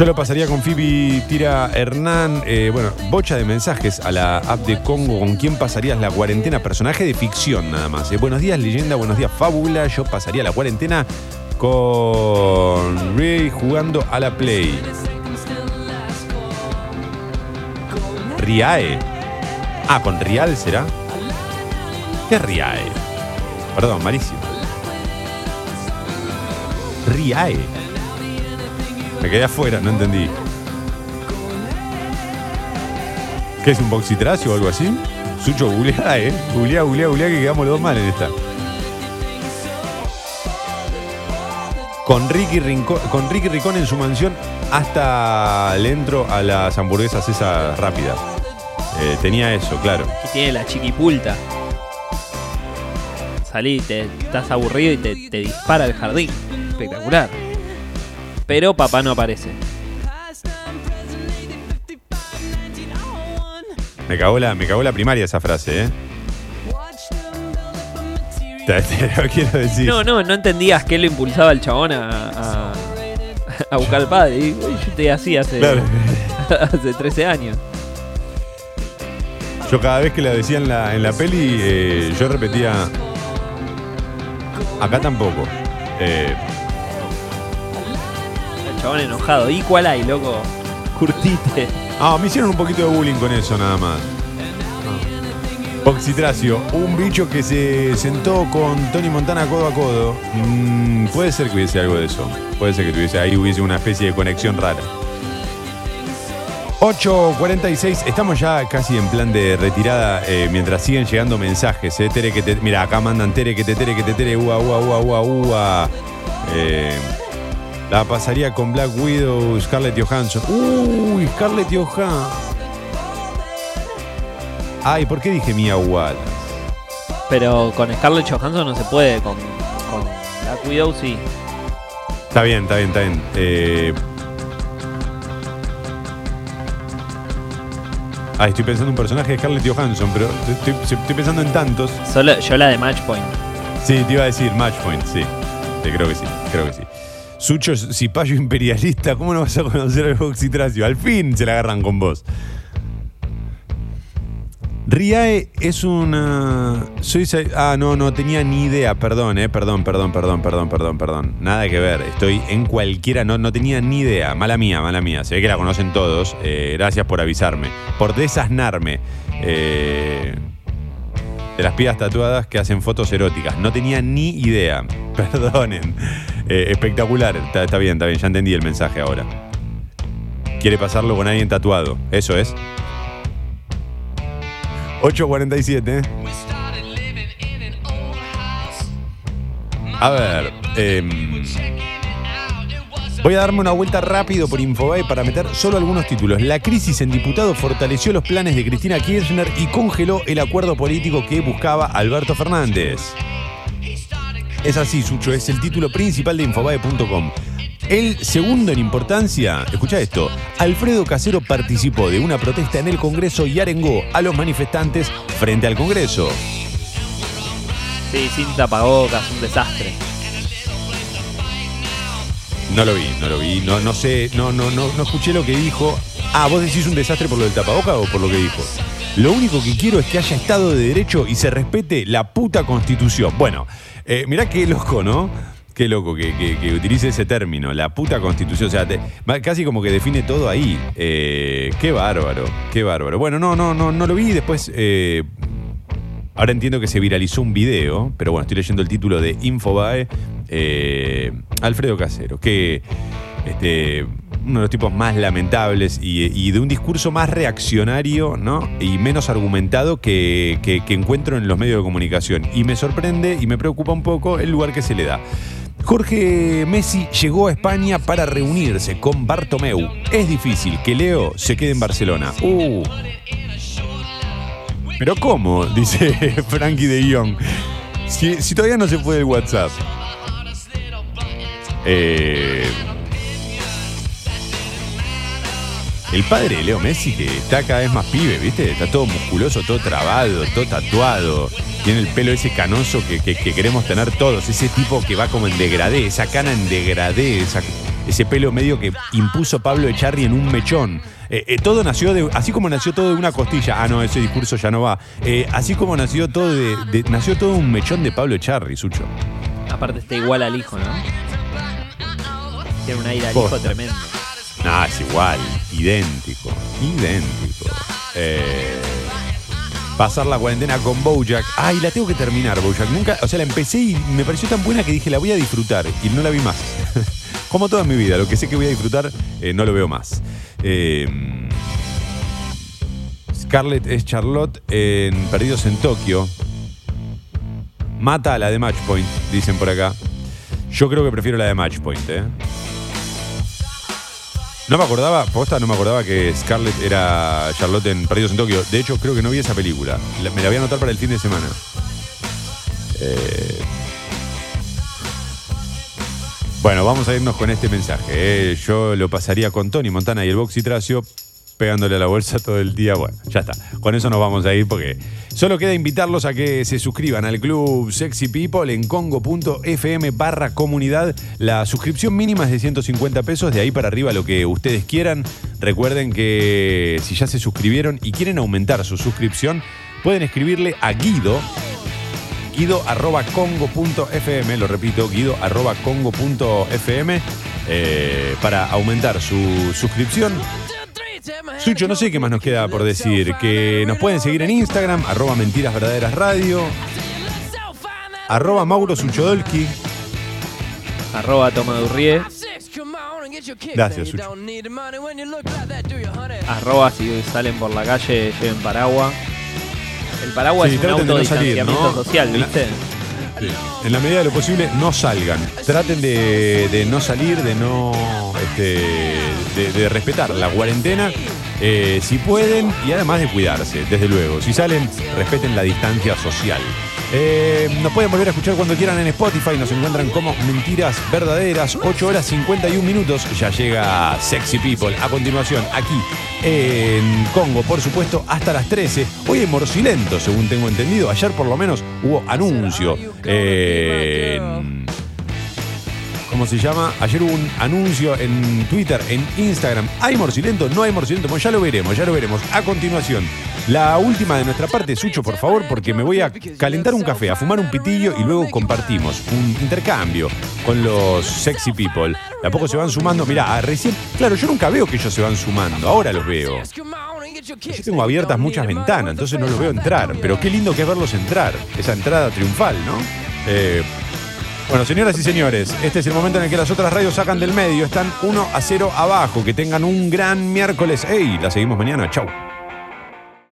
Yo lo pasaría con Fibi Tira Hernán. eh, bueno, bocha de mensajes a la app de Congo. ¿Con quién pasarías la cuarentena? Personaje de ficción nada más. eh. Buenos días, leyenda. Buenos días, fábula. Yo pasaría la cuarentena con Ray jugando a la Play. Riae. Ah, con Rial será. ¿Qué es Riae? Perdón, malísimo. Riae. Me quedé afuera, no entendí. ¿Qué es un boxitracio o algo así? Sucho, googlea, eh. Googlea, googlea, googlea que quedamos los dos mal en esta. Con Ricky, Rincón, con Ricky Ricón en su mansión hasta le entro a las hamburguesas esas rápidas. Eh, tenía eso, claro. Que tiene la chiquipulta. Salí, te, estás aburrido y te dispara el jardín. Espectacular. Pero papá no aparece. Me cagó la, me cagó la primaria esa frase, ¿eh? Te, te lo quiero decir. No, no, no entendías qué lo impulsaba el chabón a, a, a buscar al padre. Y, uy, yo te así hace, Claro. hace 13 años. Yo cada vez que la decía en la, en la peli, eh, yo repetía. Acá tampoco. Eh, chabón enojado. ¿Y cuál hay, loco? Curtite. ah, me hicieron un poquito de bullying con eso nada más. Boxitracio, un bicho que se sentó con Tony Montana codo a codo. Mm, puede ser que hubiese algo de eso. Puede ser que tuviese ahí hubiese una especie de conexión rara. 8.46, estamos ya casi en plan de retirada eh, mientras siguen llegando mensajes. Eh. Tere que te, mira, acá mandan Tere que te tere que te tere, ua, ua, ua, ua, ua. Eh, la pasaría con Black Widow, Scarlett Johansson. Uy, Scarlett Johansson. Ay, ¿por qué dije Mia Wallace? Pero con Scarlett Johansson no se puede. Con, con Black Widow sí. Está bien, está bien, está bien. Eh, Ah, estoy pensando en un personaje de Scarlett Johansson, pero estoy, estoy pensando en tantos. Solo, yo la de Match Point. Sí, te iba a decir Match Point, sí. Sí, creo que sí, creo que sí. Sucho Cipayo imperialista, ¿cómo no vas a conocer al Boxitracio? Al fin se la agarran con vos. Riae es una. Ah, no, no tenía ni idea. Perdón, eh. Perdón, perdón, perdón, perdón, perdón, perdón. Nada que ver. Estoy en cualquiera. No, no tenía ni idea. Mala mía, mala mía. Se ve que la conocen todos. Eh, gracias por avisarme. Por desasnarme. Eh, de las pibas tatuadas que hacen fotos eróticas. No tenía ni idea. Perdonen. Eh, espectacular. Está, bien, está bien. Ya entendí el mensaje ahora. Quiere pasarlo con alguien tatuado. Eso es. 8.47. ¿eh? A ver. em, voy a darme una vuelta rápido por Infobae para meter solo algunos títulos. La crisis en diputados fortaleció los planes de Cristina Kirchner y congeló el acuerdo político que buscaba Alberto Fernández. Es así, Sucho, es el título principal de Infobae.com. El segundo en importancia, escucha esto, Alfredo Casero participó de una protesta en el Congreso y arengó a los manifestantes frente al Congreso. Sí, sin tapabocas, un desastre. No lo vi, no lo vi, no, no sé, no, no, no, no escuché lo que dijo. Ah, vos decís un desastre por lo del tapaboca o por lo que dijo. Lo único que quiero es que haya Estado de Derecho y se respete la puta Constitución. Bueno, eh, mirá qué loco, ¿no? Qué loco que, que- utilice ese término, la puta Constitución. O sea, casi como que define todo ahí. Eh, qué bárbaro, qué bárbaro. Bueno, no, no, no, no lo vi. Después, eh, ahora entiendo que se viralizó un video, pero bueno, estoy leyendo el título de Infobae. eh, Alfredo Casero, que este, uno de los tipos más lamentables y, de un discurso más reaccionario ¿no? y menos argumentado que, encuentro en los medios de comunicación. Y me sorprende y me preocupa un poco el lugar que se le da. Jorge Messi llegó a España para reunirse con Bartomeu. Es difícil que Leo se quede en Barcelona. Uh. Pero ¿cómo? Dice Frankie de Jong. Si, todavía no se fue del WhatsApp. Eh, el padre de Leo Messi, que está cada vez más pibe, ¿viste? Está todo musculoso, todo trabado, todo tatuado. Tiene el pelo ese canoso que, que- que queremos tener todos. Ese tipo que va como en degradé, esa cana en degradé, esa- ese pelo medio que impuso Pablo Echarri en un mechón. Eh, eh, todo nació de. Así como nació todo de una costilla. Ah, no, ese discurso ya no va. Eh, así como nació todo de, de- Nació todo un mechón de Pablo Echarri, Sucho. Aparte está igual al hijo, ¿no? Tiene un aire al hijo tremendo. Ah, es igual, idéntico, idéntico. Eh, pasar la cuarentena con Bojack. Ay, la tengo que terminar, Bojack. Nunca, o sea, la empecé y me pareció tan buena que dije, la voy a disfrutar y no la vi más. Como toda mi vida, lo que sé que voy a disfrutar, eh, no lo veo más. Eh, Scarlett es Charlotte en Perdidos en Tokio. Mata a la de Matchpoint, dicen por acá. Yo creo que prefiero la de Matchpoint, ¿eh? No me acordaba, posta, no me acordaba que Scarlett era Charlotte en Perdidos en Tokio. De hecho, creo que no vi esa película. La- me la voy a anotar para el fin de semana. Eh, Bueno, vamos a irnos con este mensaje. eh. Yo lo pasaría con Tony Montana y el Boxy Tracio pegándole a la bolsa todo el día. Bueno, ya está. Con eso nos vamos a ir porque solo queda invitarlos a que se suscriban al club Sexy People en congo.fm barra comunidad. La suscripción mínima es de 150 pesos, de ahí para arriba lo que ustedes quieran. Recuerden que si ya se suscribieron y quieren aumentar su suscripción, pueden escribirle a Guido guido arroba congo.fm, lo repito, guido arroba congo.fm eh, para aumentar su suscripción. Sucho, no sé qué más nos queda por decir. Que nos pueden seguir en Instagram, arroba mentiras verdaderas radio, arroba Mauro Suchodolski. Arroba Tomadurrie. Gracias, Sucho. Arroba si salen por la calle, lleven paraguas. El paraguas Sí, es un traten de ¿no? social, la- ¿viste? En la medida de lo posible, no salgan. Traten de, no salir, de no. este, de, de respetar la cuarentena. eh, si pueden, y además de cuidarse, desde luego. Si salen, respeten la distancia social. Eh, nos pueden volver a escuchar cuando quieran en Spotify. Nos encuentran como Mentiras Verdaderas. 8 horas 51 minutos. Ya llega Sexy People. A continuación, aquí en Congo, por supuesto, hasta las 13. Hoy hay Morcilento, según tengo entendido. Ayer, por lo menos, hubo anuncio. eh, ¿Cómo se llama? Ayer hubo un anuncio en Twitter, en Instagram. ¿Hay Morcilento? ¿No hay Morcilento? Bueno, ya lo veremos, ya lo veremos. A continuación, la última de nuestra parte, Sucho, por favor, porque me voy a calentar un café, a fumar un pitillo y luego compartimos un intercambio con los sexy people. De a poco se van sumando. Mirá, recién. Claro, yo nunca veo que ellos se van sumando, ahora los veo. Yo tengo abiertas muchas ventanas, entonces no los veo entrar. Pero qué lindo que es verlos entrar. Esa entrada triunfal, ¿no? Eh, bueno, señoras y señores, este es el momento en el que las otras radios sacan del medio. Están 1 a 0 abajo. Que tengan un gran miércoles. ¡Ey! La seguimos mañana. Chau.